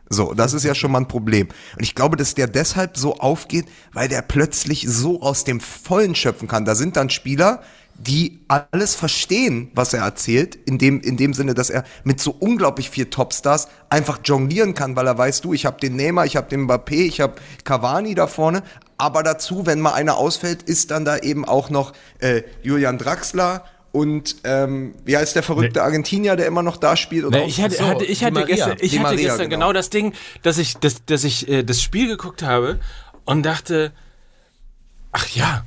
So, das ist ja schon mal ein Problem. Und ich glaube, dass der deshalb so aufgeht, weil der plötzlich so aus dem Vollen schöpfen kann. Da sind dann Spieler, die alles verstehen, was er erzählt, in dem, in dem Sinne, dass er mit so unglaublich viel Topstars einfach jonglieren kann, weil er weiß, du, ich habe den Neymar, ich habe den Mbappé, ich habe Cavani da vorne, aber dazu, wenn mal einer ausfällt, ist dann da eben auch noch äh, Julian Draxler und ähm, wie heißt der verrückte Argentinier, der immer noch da spielt? Und Nee, ich hatte, so, hatte, ich hatte Maria. gestern, ich hatte Maria, gestern genau. genau. das Ding, dass ich, dass, dass ich äh, das Spiel geguckt habe und dachte, ach ja,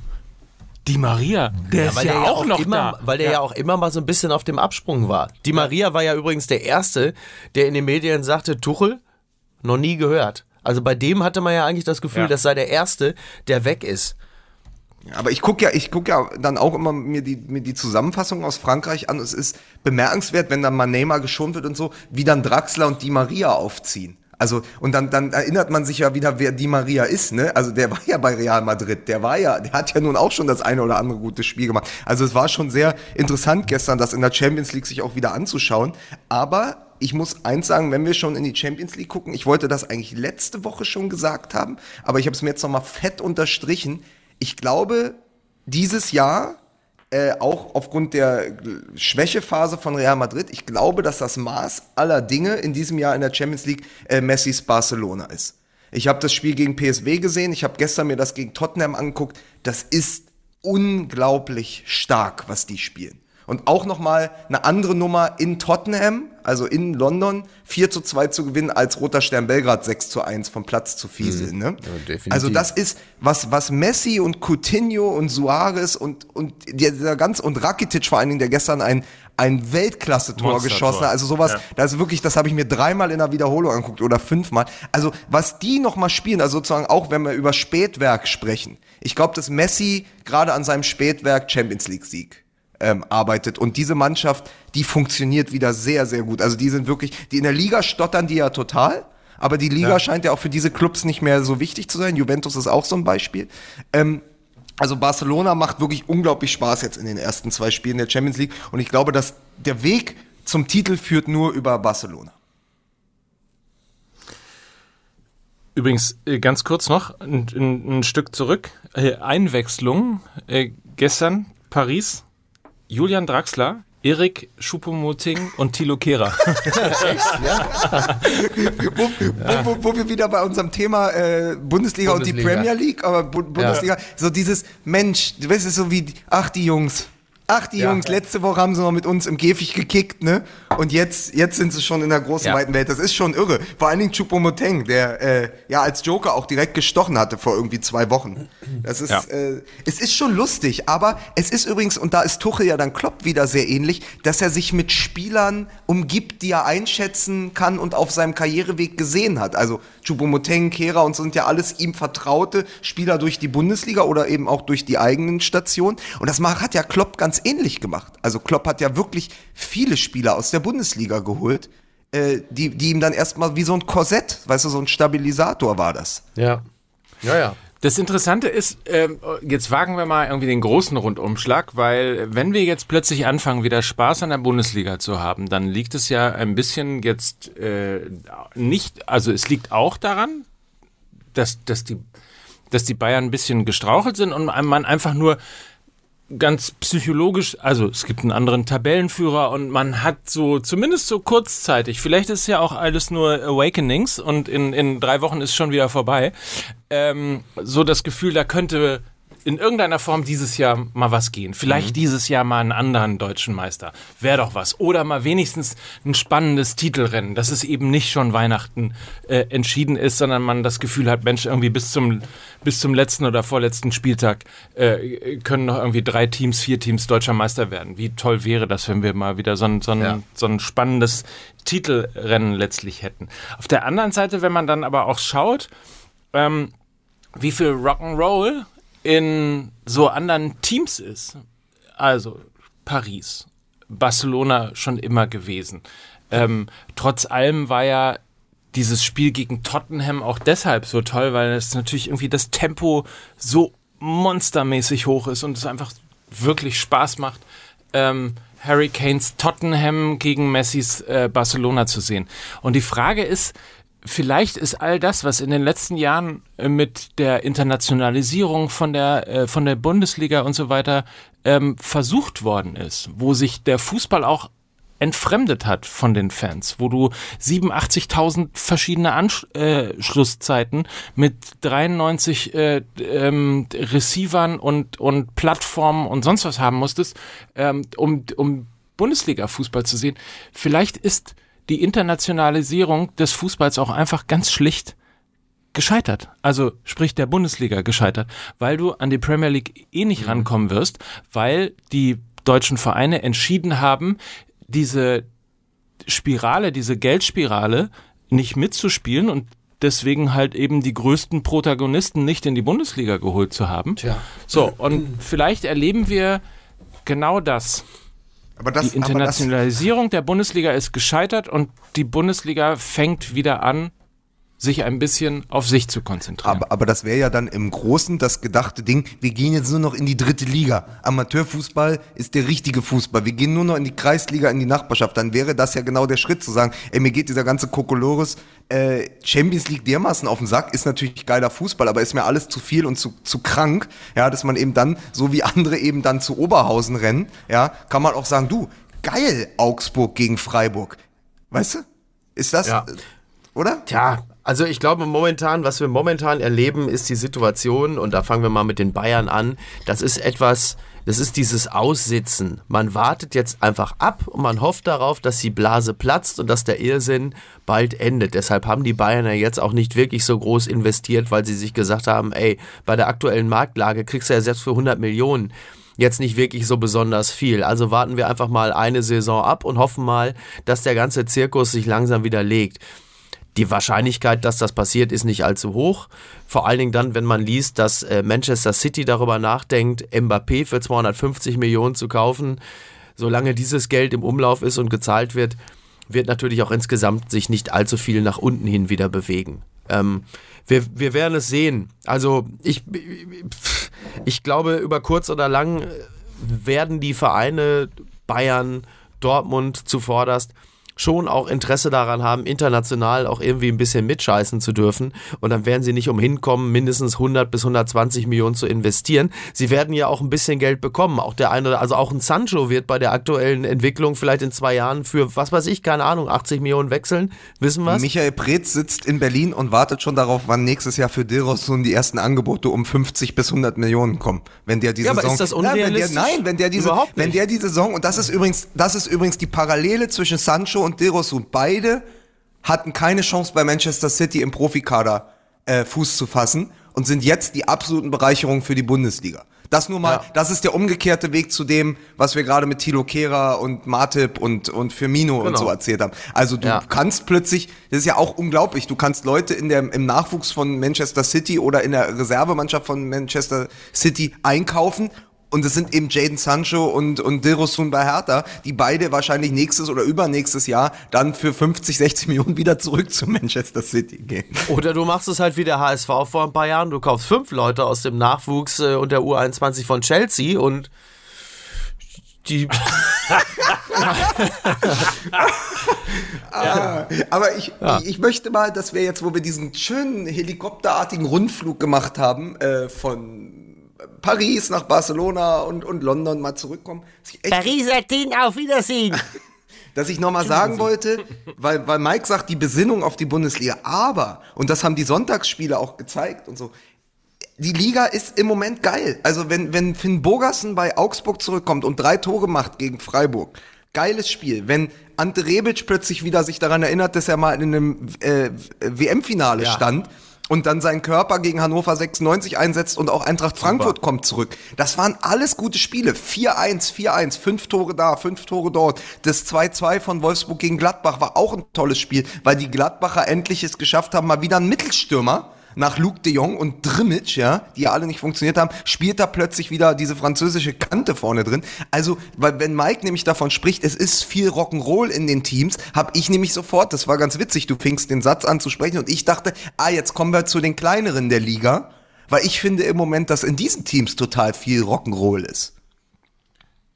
die Maria, der ist weil ja, der auch noch immer, da. Weil der ja. auch immer mal so ein bisschen auf dem Absprung war. Die Maria war ja übrigens der Erste, der in den Medien sagte, Tuchel, noch nie gehört. Also bei dem hatte man ja eigentlich das Gefühl, Ja. das sei der Erste, der weg ist. Aber ich gucke ja, ich guck ja dann auch immer mir die, mir die Zusammenfassung aus Frankreich an. Es ist bemerkenswert, wenn dann mal Neymar geschont wird und so, wie dann Draxler und Di Maria aufziehen. Also, und dann, dann erinnert man sich ja wieder, wer Di Maria ist, ne? Also, der war ja bei Real Madrid. Der war ja, der hat ja nun auch schon das eine oder andere gute Spiel gemacht. Also, es war schon sehr interessant gestern, das in der Champions League sich auch wieder anzuschauen. Aber ich muss eins sagen, wenn wir schon in die Champions League gucken, ich wollte das eigentlich letzte Woche schon gesagt haben, aber ich habe es mir jetzt nochmal fett unterstrichen. Ich glaube, dieses Jahr, äh, auch aufgrund der Schwächephase von Real Madrid, ich glaube, dass das Maß aller Dinge in diesem Jahr in der Champions League äh, Messis Barcelona ist. Ich habe das Spiel gegen PSW gesehen, ich habe gestern mir das gegen Tottenham angeguckt. Das ist unglaublich stark, was die spielen. Und auch nochmal eine andere Nummer in Tottenham, also in London, 4 zu 2 zu gewinnen, als Roter Stern Belgrad 6 zu 1 vom Platz zu fieseln. Ne? definitiv. Also das ist, was, was Messi und Coutinho und Suarez und, und dieser ganz, und Rakitic vor allen Dingen, der gestern ein, ein Weltklasse-Tor geschossen hat. Also sowas, Ja. das ist wirklich, das habe ich mir dreimal in der Wiederholung angeguckt oder fünfmal. Also was die nochmal spielen, also sozusagen auch wenn wir über Spätwerk sprechen. Ich glaube, dass Messi gerade an seinem Spätwerk Champions League-Sieg ähm, arbeitet. Und diese Mannschaft, die funktioniert wieder sehr, sehr gut. Also die sind wirklich, die in der Liga stottern die ja total. Aber die Liga scheint ja auch für diese Clubs nicht mehr so wichtig zu sein. Juventus ist auch so ein Beispiel. Ähm, also Barcelona macht wirklich unglaublich Spaß jetzt in den ersten zwei Spielen der Champions League. Und ich glaube, dass der Weg zum Titel führt nur über Barcelona. Übrigens, äh, ganz kurz noch, ein, ein, ein Stück zurück. Äh, Einwechslung. Äh, gestern Paris, Julian Draxler, Erik Schuppomoting und Thilo Kehrer. wo, wo, wo, wo wir wieder bei unserem Thema äh, Bundesliga, und die Bundesliga. Premier League, aber Bu Bundesliga, so dieses Mensch, du weißt es so wie, ach die Jungs, ach die Ja. Jungs, letzte Woche haben sie noch mit uns im Käfig gekickt, ne? Und jetzt, jetzt sind sie schon in der großen Ja. weiten Welt. Das ist schon irre. Vor allen Dingen Choupo-Moteng, der äh, ja als Joker auch direkt gestochen hatte vor irgendwie zwei Wochen. Das ist, Ja. äh, es ist schon lustig, aber es ist übrigens, und da ist Tuchel ja dann Klopp wieder sehr ähnlich, dass er sich mit Spielern umgibt, die er einschätzen kann und auf seinem Karriereweg gesehen hat. Also Choupo-Moteng, Kehrer und so sind ja alles ihm vertraute Spieler durch die Bundesliga oder eben auch durch die eigenen Stationen. Und das hat ja Klopp ganz ähnlich gemacht. Also Klopp hat ja wirklich viele Spieler aus der Bundesliga geholt, äh, die, die ihm dann erstmal wie so ein Korsett, weißt du, so ein Stabilisator war das. Ja. Ja, ja. Das Interessante ist, ähm, jetzt wagen wir mal irgendwie den großen Rundumschlag, weil wenn wir jetzt plötzlich anfangen, wieder Spaß an der Bundesliga zu haben, dann liegt es ja ein bisschen jetzt äh, nicht, also es liegt auch daran, dass, dass, die, dass die Bayern ein bisschen gestrauchelt sind und man einfach nur ganz psychologisch, also es gibt einen anderen Tabellenführer und man hat so, zumindest so kurzzeitig, vielleicht ist ja auch alles nur Awakenings und in, in drei Wochen ist schon wieder vorbei. ähm, so das Gefühl, da könnte in irgendeiner Form dieses Jahr mal was gehen. Vielleicht Mhm. dieses Jahr mal einen anderen deutschen Meister. Wäre doch was. Oder mal wenigstens ein spannendes Titelrennen, dass es eben nicht schon Weihnachten äh, entschieden ist, sondern man das Gefühl hat, Mensch, irgendwie bis zum, bis zum letzten oder vorletzten Spieltag äh, können noch irgendwie drei Teams, vier Teams deutscher Meister werden. Wie toll wäre das, wenn wir mal wieder so ein, so ein, Ja. so ein spannendes Titelrennen letztlich hätten. Auf der anderen Seite, wenn man dann aber auch schaut, ähm, wie viel Rock'n'Roll in so anderen Teams ist. Also Paris, Barcelona schon immer gewesen. Ähm, trotz allem war ja dieses Spiel gegen Tottenham auch deshalb so toll, weil es natürlich irgendwie das Tempo so monstermäßig hoch ist und es einfach wirklich Spaß macht, ähm, Harry Kanes Tottenham gegen Messis äh, Barcelona zu sehen. Und die Frage ist, vielleicht ist all das, was in den letzten Jahren äh, mit der Internationalisierung von der, äh, von der Bundesliga und so weiter ähm, versucht worden ist, wo sich der Fußball auch entfremdet hat von den Fans, wo du 87.000 verschiedene Anschlusszeiten mit 93 äh, ähm, Receivern und, und Plattformen und sonst was haben musstest, ähm, um, um Bundesliga-Fußball zu sehen. Vielleicht ist die Internationalisierung des Fußballs auch einfach ganz schlicht gescheitert. Also sprich der Bundesliga gescheitert, weil du an die Premier League eh nicht rankommen wirst, weil die deutschen Vereine entschieden haben, diese Spirale, diese Geldspirale nicht mitzuspielen und deswegen halt eben die größten Protagonisten nicht in die Bundesliga geholt zu haben. Tja. So, und vielleicht erleben wir genau das. Das, Die Internationalisierung der Bundesliga ist gescheitert und die Bundesliga fängt wieder an, sich ein bisschen auf sich zu konzentrieren. Aber, aber das wäre ja dann im Großen das gedachte Ding, wir gehen jetzt nur noch in die dritte Liga. Amateurfußball ist der richtige Fußball. Wir gehen nur noch in die Kreisliga, in die Nachbarschaft. Dann wäre das ja genau der Schritt zu sagen, ey, mir geht dieser ganze Kokolores äh, Champions League dermaßen auf den Sack, ist natürlich geiler Fußball, aber ist mir alles zu viel und zu, zu krank, ja, dass man eben dann, so wie andere eben dann zu Oberhausen rennen, ja, kann man auch sagen, du, geil, Augsburg gegen Freiburg. Weißt du? Ist das, Ja. oder? Tja, also ich glaube momentan, was wir momentan erleben, ist die Situation, und da fangen wir mal mit den Bayern an, das ist etwas, das ist dieses Aussitzen. Man wartet jetzt einfach ab und man hofft darauf, dass die Blase platzt und dass der Irrsinn bald endet. Deshalb haben die Bayern ja jetzt auch nicht wirklich so groß investiert, weil sie sich gesagt haben, ey, bei der aktuellen Marktlage kriegst du ja selbst für 100 Millionen jetzt nicht wirklich so besonders viel. Also warten wir einfach mal eine Saison ab und hoffen mal, dass der ganze Zirkus sich langsam wieder legt. Die Wahrscheinlichkeit, dass das passiert, ist nicht allzu hoch. Vor allen Dingen dann, wenn man liest, dass äh, Manchester City darüber nachdenkt, Mbappé für 250 Millionen zu kaufen. Solange dieses Geld im Umlauf ist und gezahlt wird, wird natürlich auch insgesamt sich nicht allzu viel nach unten hin wieder bewegen. Ähm, wir, wir werden es sehen. Also ich, ich glaube, über kurz oder lang werden die Vereine Bayern, Dortmund zuvorderst schon auch Interesse daran haben, international auch irgendwie ein bisschen mitscheißen zu dürfen. Und dann werden sie nicht umhin kommen, mindestens 100 bis 120 Millionen zu investieren. Sie werden ja auch ein bisschen Geld bekommen. Auch der eine, also auch ein Sancho wird bei der aktuellen Entwicklung vielleicht in zwei Jahren für, was weiß ich, keine Ahnung, 80 Millionen wechseln. Wissen wir Michael Preetz sitzt in Berlin und wartet schon darauf, wann nächstes Jahr für Dilrosun die ersten Angebote um 50 bis 100 Millionen kommen. Wenn der diese Ja, aber Saison, ist das Nein, wenn der, unrealistisch? nein, wenn der diese, wenn der die Saison und das ist übrigens, das ist übrigens die Parallele zwischen Sancho und Dilrosun. Beide hatten keine Chance bei Manchester City im Profikader äh, Fuß zu fassen und sind jetzt die absoluten Bereicherungen für die Bundesliga. Das nur mal, Ja. das ist der umgekehrte Weg zu dem, was wir gerade mit Thilo Kehrer und Matip und, und Firmino und Genau. so erzählt haben. Also du Ja. kannst plötzlich, das ist ja auch unglaublich, du kannst Leute in der, im Nachwuchs von Manchester City oder in der Reservemannschaft von Manchester City einkaufen und es sind eben Jaden Sancho und, und Dilrosun bei Hertha, die beide wahrscheinlich nächstes oder übernächstes Jahr dann für 50, 60 Millionen wieder zurück zu Manchester City gehen. Oder du machst es halt wie der HSV vor ein paar Jahren. Du kaufst fünf Leute aus dem Nachwuchs äh, und der U21 von Chelsea und die. Aber ich, ich, ich möchte mal, dass wir jetzt, wo wir diesen schönen helikopterartigen Rundflug gemacht haben, äh, von Paris nach Barcelona und, und London mal zurückkommen. Paris, Athen, auf Wiedersehen. dass ich nochmal sagen wollte, weil, weil Mike sagt, die Besinnung auf die Bundesliga, aber, und das haben die Sonntagsspiele auch gezeigt und so, die Liga ist im Moment geil. Also wenn, wenn Finn Bogerson bei Augsburg zurückkommt und drei Tore macht gegen Freiburg, geiles Spiel. Wenn Ante Rebic plötzlich wieder sich daran erinnert, dass er mal in einem äh, WM-Finale Ja. stand und dann seinen Körper gegen Hannover 96 einsetzt und auch Eintracht Frankfurt kommt zurück. Das waren alles gute Spiele. 4-1, 4-1, fünf Tore da, fünf Tore dort. Das 2-2 von Wolfsburg gegen Gladbach war auch ein tolles Spiel, weil die Gladbacher endlich es geschafft haben, mal wieder einen Mittelstürmer nach Luke de Jong und Drimmitsch, ja, die ja alle nicht funktioniert haben, spielt da plötzlich wieder diese französische Kante vorne drin. Also, weil wenn Mike nämlich davon spricht, es ist viel Rock'n'Roll in den Teams, habe ich nämlich sofort, das war ganz witzig, du fingst den Satz an zu sprechen und ich dachte, ah, jetzt kommen wir zu den kleineren der Liga, weil ich finde im Moment, dass in diesen Teams total viel Rock'n'Roll ist.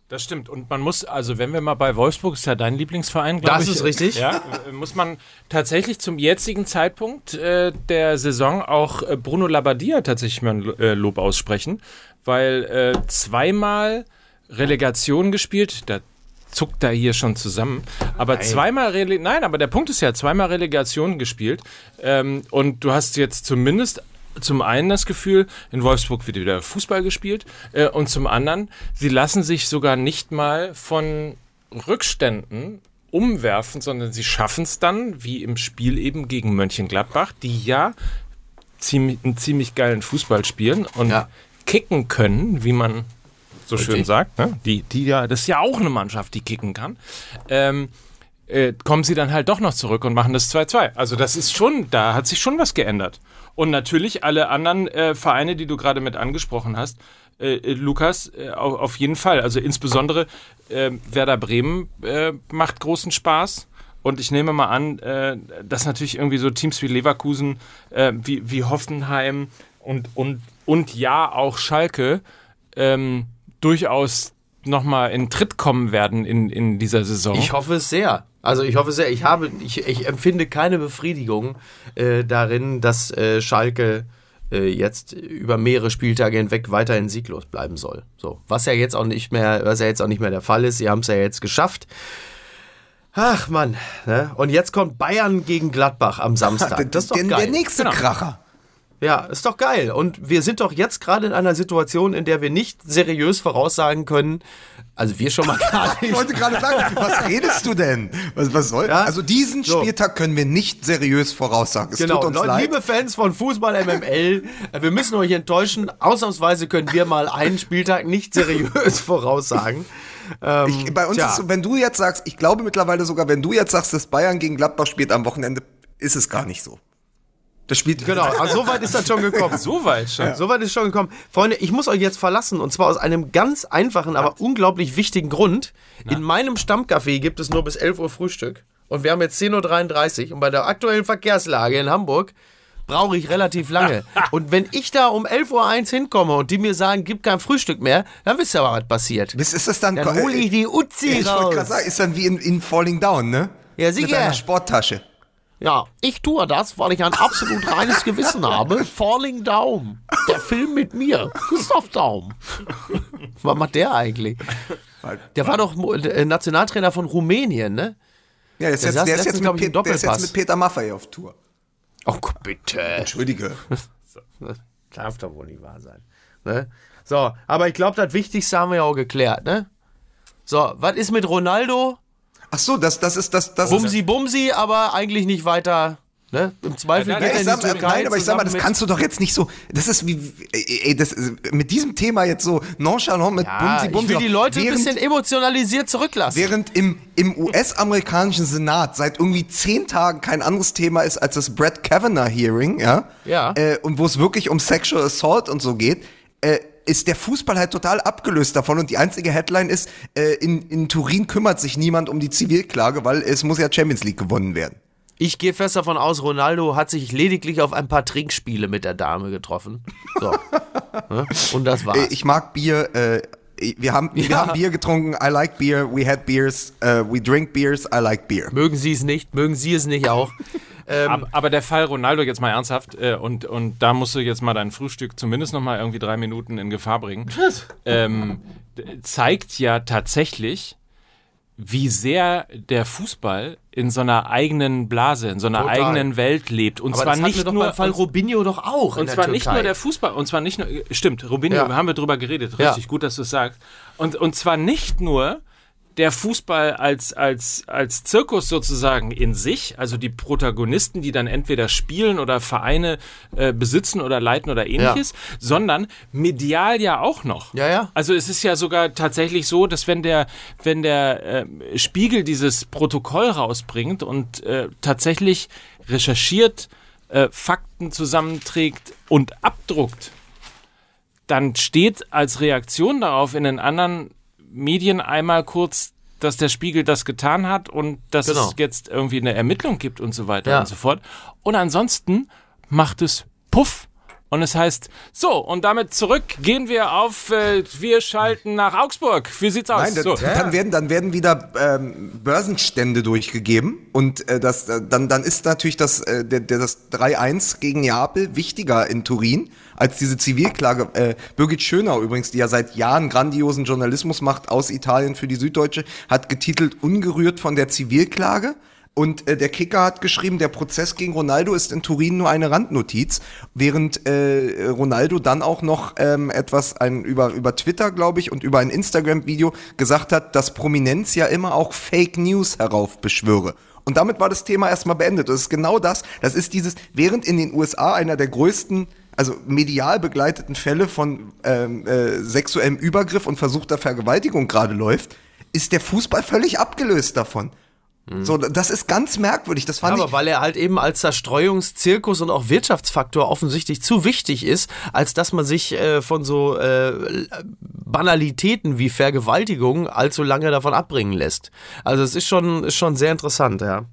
Das stimmt. Und man muss, also wenn wir mal bei Wolfsburg, ist ja dein Lieblingsverein, glaube Das ich. ist richtig. Ja, muss man tatsächlich zum jetzigen Zeitpunkt äh, der Saison auch äh, Bruno Labbadia tatsächlich mal ein äh, Lob aussprechen, weil äh, zweimal Relegation gespielt, da zuckt er hier schon zusammen, aber zweimal Rele nein, aber der Punkt ist ja, zweimal Relegation gespielt ähm, und du hast jetzt zumindest zum einen das Gefühl, in Wolfsburg wird wieder Fußball gespielt äh, und zum anderen, sie lassen sich sogar nicht mal von Rückständen umwerfen, sondern sie schaffen es dann, wie im Spiel eben gegen Mönchengladbach, die ja ziemlich, einen ziemlich geilen Fußball spielen und Ja. kicken können, wie man so schön Richtig. sagt. Ne? Die, die ja, das ist ja auch eine Mannschaft, die kicken kann. Ähm, äh, kommen sie dann halt doch noch zurück und machen das 2-2. Also das ist schon, da hat sich schon was geändert. Und natürlich alle anderen äh, Vereine, die du gerade mit angesprochen hast, äh, äh, Lukas, äh, auf, jeden Fall. Also insbesondere äh, Werder Bremen äh, macht großen Spaß. Und ich nehme mal an, dass natürlich irgendwie so Teams wie Leverkusen, wie, wie Hoffenheim und, und, und ja auch Schalke ähm, durchaus nochmal in Tritt kommen werden in, in dieser Saison. Ich hoffe es sehr. Also ich hoffe sehr. Ich habe, ich, ich empfinde keine Befriedigung äh, darin, dass äh, Schalke äh, jetzt über mehrere Spieltage hinweg weiterhin sieglos bleiben soll. So, was ja jetzt auch nicht mehr, was ja jetzt auch nicht mehr der Fall ist. Sie haben es ja jetzt geschafft. Ach Mann, ne? Und jetzt kommt Bayern gegen Gladbach am Samstag. Das ist doch der, geil. der nächste Genau. Kracher. Ja, ist doch geil. Und wir sind doch jetzt gerade in einer Situation, in der wir nicht seriös voraussagen können, also wir schon mal gar Ich nicht. wollte gerade sagen, was redest du denn? Was, was soll? Ja? Also diesen So. Spieltag können wir nicht seriös voraussagen. Es Genau, tut uns Leute, leid. liebe Fans von Fußball MML, äh, wir müssen euch enttäuschen. Ausnahmsweise können wir mal einen Spieltag nicht seriös voraussagen. Ähm, Ich, bei uns tja. ist so, wenn du jetzt sagst, ich glaube mittlerweile sogar, wenn du jetzt sagst, dass Bayern gegen Gladbach spielt am Wochenende, ist es gar nicht so. Das spielt Genau, also so weit ist das schon gekommen. so weit schon. So weit ist schon gekommen. Freunde, ich muss euch jetzt verlassen und zwar aus einem ganz einfachen, aber unglaublich wichtigen Grund. In meinem Stammcafé gibt es nur bis 11 Uhr Frühstück und wir haben jetzt 10.33 Uhr und bei der aktuellen Verkehrslage in Hamburg brauche ich relativ lange. Und wenn ich da um 11.01 Uhr hinkomme und die mir sagen, gibt kein Frühstück mehr, dann wisst ihr aber, was passiert. Ist, ist das dann. Dann hole ich die Uzi ich wollte gerade raus. sagen, ist dann wie in, in Falling Down, ne? Ja, Mit sicher. deiner Sporttasche. Ja, ich tue das, weil ich ein absolut reines Gewissen habe. Falling Daum. Der Film mit mir. Christoph Daum. Was macht der eigentlich? Der war doch äh, Nationaltrainer von Rumänien, ne? Ja, der ist jetzt, der ist jetzt, mit, Pet- der ist jetzt mit Peter Maffay auf Tour. Oh Gott, bitte. Entschuldige. Das darf doch wohl nicht wahr sein. Ne? So, aber ich glaube, das Wichtigste haben wir ja auch geklärt, ne? So, was ist mit Ronaldo? Ach so, das, das ist das. das Bumsi, bumsi, aber eigentlich nicht weiter. Ne? Im Zweifel Ja, geht ja, er ich in sag, nein, aber ich sag mal, das kannst du doch jetzt nicht so. Das ist wie, ey, das, mit diesem Thema jetzt so nonchalant mit Ja, Bumsi ich Bumsi. will die Leute ein während, bisschen emotionalisiert zurücklassen. Während im, im US-amerikanischen Senat seit irgendwie zehn Tagen kein anderes Thema ist als das Brett Kavanaugh Hearing, ja, Ja. Äh, und wo es wirklich um Sexual Assault und so geht, äh, ist der Fußball halt total abgelöst davon und die einzige Headline ist, äh, in, in Turin kümmert sich niemand um die Zivilklage, weil es muss ja Champions League gewonnen werden. Ich gehe fest davon aus, Ronaldo hat sich lediglich auf ein paar Trinkspiele mit der Dame getroffen. So. Ne? Und das war's. Äh, Ich mag Bier. Äh, wir haben, wir Ja. haben Bier getrunken. I like beer. We had beers. Uh, we drink beers. I like beer. mögen Sie es nicht, mögen Sie es nicht auch. Ähm, Aber, aber der Fall Ronaldo jetzt mal ernsthaft äh, und, und da musst du jetzt mal dein Frühstück zumindest noch mal irgendwie drei Minuten in Gefahr bringen. Ähm, zeigt ja tatsächlich, wie sehr der Fußball in so einer eigenen Blase, in so einer Total. eigenen Welt lebt. Und Aber zwar nicht nur Fall Robinho doch auch und zwar nicht nur der Fußball, und zwar nicht nur, stimmt, Robinho, Ja. haben wir drüber geredet, Ja. richtig, gut, dass du es sagst. Und, und zwar nicht nur der Fußball als, als, als Zirkus sozusagen in sich, also die Protagonisten, die dann entweder spielen oder Vereine äh, besitzen oder leiten oder ähnliches, sondern medial ja auch noch. Ja, ja. Also es ist ja sogar tatsächlich so, dass wenn der, wenn der äh, Spiegel dieses Protokoll rausbringt und äh, tatsächlich recherchiert, äh, Fakten zusammenträgt und abdruckt, dann steht als Reaktion darauf in den anderen Medien einmal kurz, dass der Spiegel das getan hat und dass Genau. es jetzt irgendwie eine Ermittlung gibt und so weiter Ja. und so fort. Und ansonsten macht es Puff. Und es heißt, so, und damit zurück gehen wir auf, äh, wir schalten nach Augsburg. Wie sieht's aus? Nein, so. dann, werden, dann werden wieder ähm, Börsenstände durchgegeben und äh, das, äh, dann, dann ist natürlich das, äh, der, der, das 3-1 gegen Neapel wichtiger in Turin als diese Zivilklage. Äh, Birgit Schönau übrigens, die ja seit Jahren grandiosen Journalismus macht aus Italien für die Süddeutsche, hat getitelt Ungerührt von der Zivilklage. Und äh, der Kicker hat geschrieben, der Prozess gegen Ronaldo ist in Turin nur eine Randnotiz, während äh, Ronaldo dann auch noch ähm, etwas ein, über, über Twitter, glaube ich, und über ein Instagram-Video gesagt hat, dass Prominenz ja immer auch Fake News heraufbeschwöre. Und damit war das Thema erstmal beendet. Das ist genau das. Das ist dieses, während in den USA einer der größten also medial begleiteten Fälle von ähm, äh, sexuellem Übergriff und versuchter Vergewaltigung gerade läuft, ist der Fußball völlig abgelöst davon. So, das ist ganz merkwürdig. Das fand Aber ich. weil er halt eben als Zerstreuungszirkus und auch Wirtschaftsfaktor offensichtlich zu wichtig ist, als dass man sich äh, von so äh, Banalitäten wie Vergewaltigung allzu lange davon abbringen lässt. Also es ist schon, ist schon sehr interessant, ja.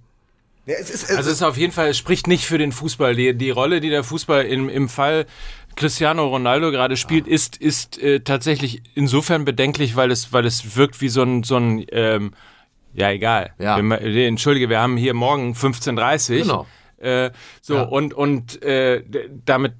Ja, es ist, Also es ist auf jeden Fall, es spricht nicht für den Fußball. Die, die Rolle, die der Fußball im, im Fall Cristiano Ronaldo gerade spielt, ist, ist äh, tatsächlich insofern bedenklich, weil es, weil es wirkt wie so ein, so ein ähm, ja egal. Ja. Wir, entschuldige, wir haben hier morgen 15.30 Genau. Äh, so, Ja. und, und äh, damit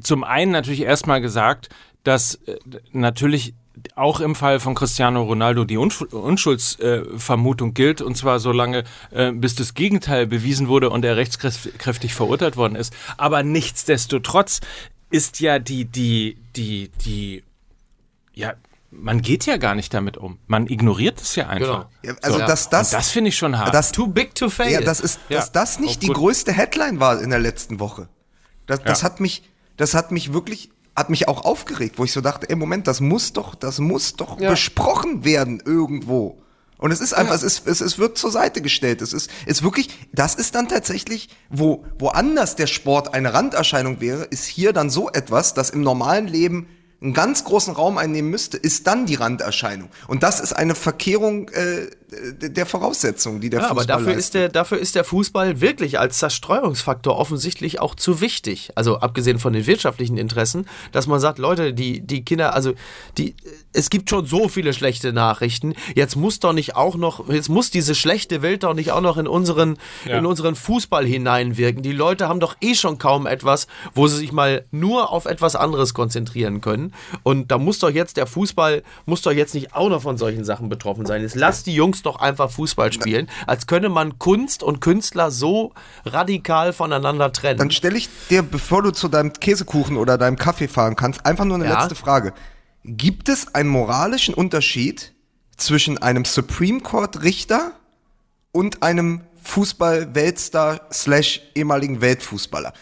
zum einen natürlich erstmal gesagt, dass äh, natürlich auch im Fall von Cristiano Ronaldo die Unsch Unschuldsvermutung äh, gilt, und zwar so lange, äh, bis das Gegenteil bewiesen wurde und er rechtskräftig verurteilt worden ist. Aber nichtsdestotrotz ist ja die, die, die, die, ja, man geht ja gar nicht damit um. Man ignoriert es ja einfach. Ja, also So. dass das, Und das finde ich schon hart. das, Too big to fail. ja, das ist, Ja. dass das nicht Auch die größte Headline war in der letzten Woche. Das, das Ja. hat mich, das hat mich wirklich, hat mich auch aufgeregt, wo ich so dachte, ey, Moment, das muss doch, das muss doch besprochen werden irgendwo. Und es ist einfach, es ist, es, es wird zur Seite gestellt. Es ist, ist wirklich, das ist dann tatsächlich, wo, woanders der Sport eine Randerscheinung wäre, ist hier dann so etwas, das im normalen Leben einen ganz großen Raum einnehmen müsste, ist dann die Randerscheinung. Und das ist eine Verkehrung äh, der Voraussetzungen, die der Ja, aber Fußball dafür ist, der, dafür ist der Fußball wirklich als Zerstreuungsfaktor offensichtlich auch zu wichtig. Also abgesehen von den wirtschaftlichen Interessen, dass man sagt, Leute, die, die Kinder, also die, es gibt schon so viele schlechte Nachrichten. Jetzt muss doch nicht auch noch, jetzt muss diese schlechte Welt doch nicht auch noch in unseren, Ja. in unseren Fußball hineinwirken. Die Leute haben doch eh schon kaum etwas, wo sie sich mal nur auf etwas anderes konzentrieren können. Und da muss doch jetzt der Fußball, muss doch jetzt nicht auch noch von solchen Sachen betroffen sein. Jetzt lasst die Jungs doch einfach Fußball spielen, als könne man Kunst und Künstler so radikal voneinander trennen. Dann stelle ich dir, bevor du zu deinem Käsekuchen oder deinem Kaffee fahren kannst, einfach nur eine Ja. letzte Frage. Gibt es einen moralischen Unterschied zwischen einem Supreme Court Richter und einem Fußball-Weltstar slash ehemaligen Weltfußballer?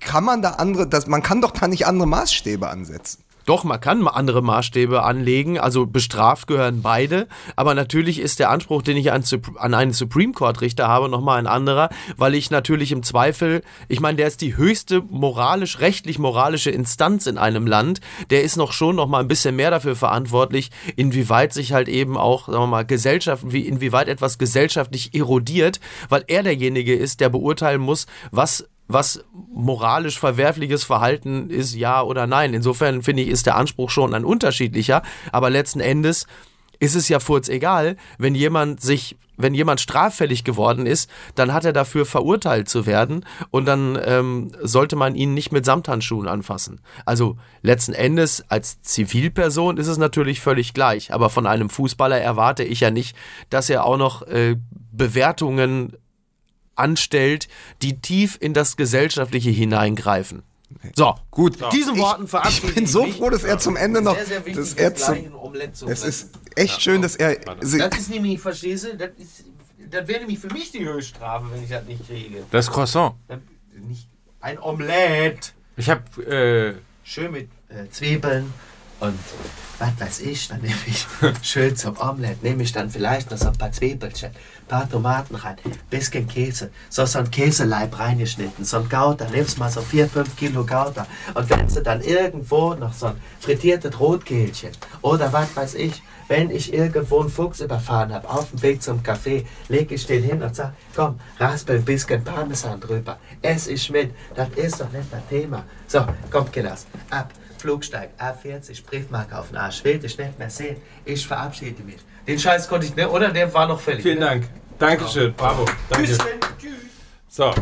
Kann man da andere, das, man kann doch da nicht andere Maßstäbe ansetzen. Doch, man kann andere Maßstäbe anlegen, also bestraft gehören beide, aber natürlich ist der Anspruch, den ich an, an einen Supreme Court Richter habe, nochmal ein anderer, weil ich natürlich im Zweifel, ich meine, der ist die höchste moralisch, rechtlich moralische Instanz in einem Land, der ist noch schon noch mal ein bisschen mehr dafür verantwortlich, inwieweit sich halt eben auch, sagen wir mal, Gesellschaft, wie, inwieweit etwas gesellschaftlich erodiert, weil er derjenige ist, der beurteilen muss, was was moralisch verwerfliches Verhalten ist, ja oder nein. Insofern finde ich, ist der Anspruch schon ein unterschiedlicher, aber letzten Endes ist es ja furz egal, wenn jemand sich, wenn jemand straffällig geworden ist, dann hat er dafür verurteilt zu werden und dann ähm, sollte man ihn nicht mit Samthandschuhen anfassen. Also letzten Endes als Zivilperson ist es natürlich völlig gleich, aber von einem Fußballer erwarte ich ja nicht, dass er auch noch äh, Bewertungen anstellt, die tief in das Gesellschaftliche hineingreifen. So, Gut. Diesen Ich- Worten verabschiede Ich bin ich so mich. froh, dass er zum Ende noch. Sehr, sehr wichtig, dass er das zum, gleich ein Omelett zu es ist echt schön, dass er. Das ist nämlich, verstehst du, das, ist, das wäre nämlich für mich die Höchststrafe, wenn ich das nicht kriege. Das Croissant. Nicht ein Omelett. Ich habe äh, Schön mit äh, Zwiebeln und was weiß ich, dann nehme ich schön zum Omelett, nehme ich dann vielleicht noch so ein paar Zwiebelchen, ein paar Tomaten rein, bisschen Käse, so, so ein Käseleib reingeschnitten, so ein Gouda, nimmst mal so 4, 5 Kilo Gouda und wenn du dann irgendwo noch so ein frittiertes Rotkehlchen oder was weiß ich, wenn ich irgendwo einen Fuchs überfahren habe, auf dem Weg zum Café, lege ich den hin und sag, komm, raspel ein bisschen Parmesan drüber, ess ich mit, das ist doch nicht das Thema. So, komm, Kinders, ab. Flugsteig A40, Briefmarke auf den Arsch, will dich nicht mehr sehen. Ich verabschiede mich. Den Scheiß konnte ich nicht, oder? Der war noch fällig. vielen ne? Dank. Dankeschön. Bravo. Danke. So.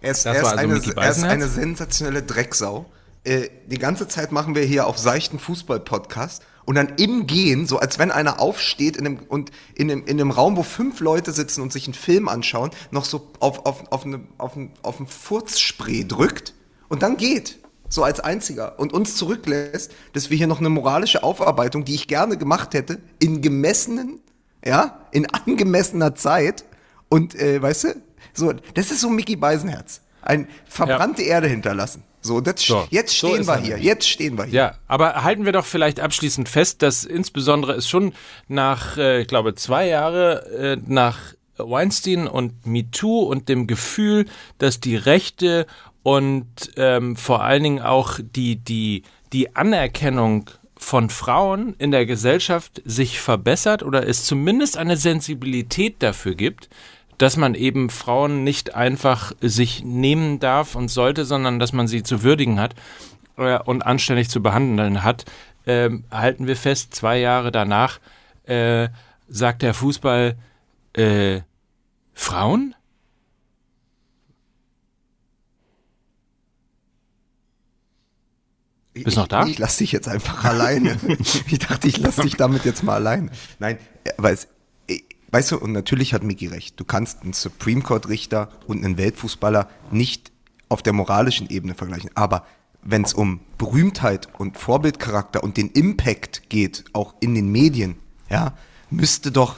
Er ist, Das er ist, war also eine, er ist eine sensationelle Drecksau. Äh, die ganze Zeit machen wir hier auf seichten Fußball-Podcast und dann im Gehen, so als wenn einer aufsteht in einem, und in einem, in einem Raum, wo fünf Leute sitzen und sich einen Film anschauen, noch so auf, auf, auf, eine, auf, ein, auf ein Furzspray drückt und dann geht. So als einziger und uns zurücklässt, dass wir hier noch eine moralische Aufarbeitung, die ich gerne gemacht hätte, in gemessenen, ja, in angemessener Zeit und, äh, weißt du, so, das ist so Mickey Beisenherz. Ein verbrannte Erde hinterlassen. So, das, So, jetzt so stehen ist wir er hier. Jetzt stehen wir hier. Ja, aber halten wir doch vielleicht abschließend fest, dass insbesondere es schon nach, äh, ich glaube, zwei Jahre äh, nach Weinstein und MeToo und dem Gefühl, dass die Rechte und ähm, vor allen Dingen auch die, die, die Anerkennung von Frauen in der Gesellschaft sich verbessert oder es zumindest eine Sensibilität dafür gibt, dass man eben Frauen nicht einfach sich nehmen darf und sollte, sondern dass man sie zu würdigen hat äh, und anständig zu behandeln hat, ähm, halten wir fest, zwei Jahre danach äh, sagt der Fußball äh, Frauen? Bist noch da? Ich lass dich jetzt einfach alleine. Ich dachte, ich lass dich damit jetzt mal allein. Nein, aber es, eh, weißt du, und natürlich hat Miki recht. Du kannst einen Supreme Court Richter und einen Weltfußballer nicht auf der moralischen Ebene vergleichen. Aber wenn es um Berühmtheit und Vorbildcharakter und den Impact geht, auch in den Medien, ja, müsste doch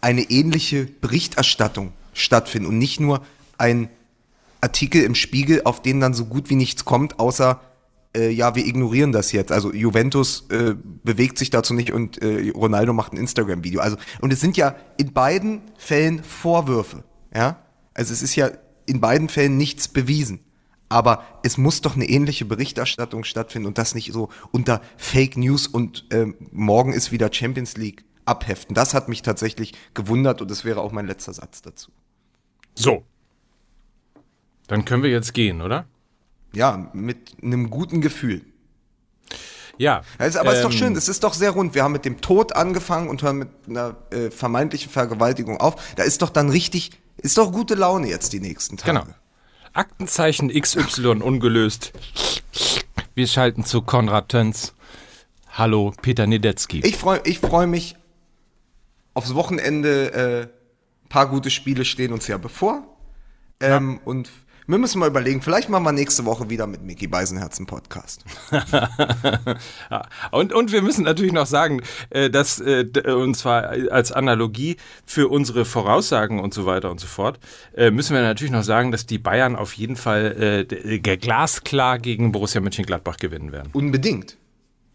eine ähnliche Berichterstattung stattfinden und nicht nur ein Artikel im Spiegel, auf den dann so gut wie nichts kommt, außer äh, ja, wir ignorieren das jetzt. Also Juventus äh, bewegt sich dazu nicht und äh, Ronaldo macht ein Instagram-Video. Also und es sind ja in beiden Fällen Vorwürfe, ja. Also es ist ja in beiden Fällen nichts bewiesen. Aber es muss doch eine ähnliche Berichterstattung stattfinden und das nicht so unter Fake News und ähm, morgen ist wieder Champions League abheften. Das hat mich tatsächlich gewundert und das wäre auch mein letzter Satz dazu. So. Dann können wir jetzt gehen, oder? Ja, mit einem guten Gefühl. Ja. Also, aber es ist doch ähm, schön, es ist doch sehr rund. Wir haben mit dem Tod angefangen und hören mit einer äh, vermeintlichen Vergewaltigung auf. Da ist doch dann richtig, ist doch gute Laune jetzt die nächsten Tage. Genau. Aktenzeichen XY ungelöst. Wir schalten zu Konrad Töns. Hallo, Peter Niedetzky. Ich freue ich freu mich aufs Wochenende. Äh, ein paar gute Spiele stehen uns ja bevor. Ähm, Und wir müssen mal überlegen, vielleicht machen wir nächste Woche wieder mit Mickey Beisenherzen Podcast. Und, und wir müssen natürlich noch sagen, äh, dass, äh, und zwar als Analogie für unsere Voraussagen und so weiter und so fort, äh, müssen wir natürlich noch sagen, dass die Bayern auf jeden Fall glasklar gegen Borussia Mönchengladbach gewinnen werden. Unbedingt.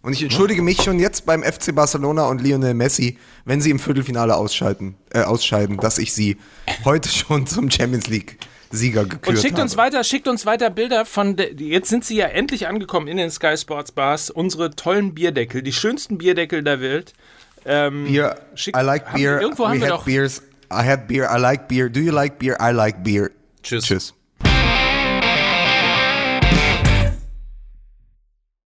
Und ich entschuldige mich schon jetzt beim FC Barcelona und Lionel Messi, wenn sie im Viertelfinale ausscheiden, äh, ausscheiden dass ich sie heute schon zum Champions League Sieger gekürt Und schickt habe. uns weiter, schickt uns weiter Bilder von der, jetzt sind sie ja endlich angekommen in den Sky Sports Bars, unsere tollen Bierdeckel, die schönsten Bierdeckel der Welt. Ähm, Beer, schickt- I like haben- beer. irgendwo haben We wir had doch- beers. I had beer. I like beer. Do you like beer? I like beer. Tschüss. Tschüss.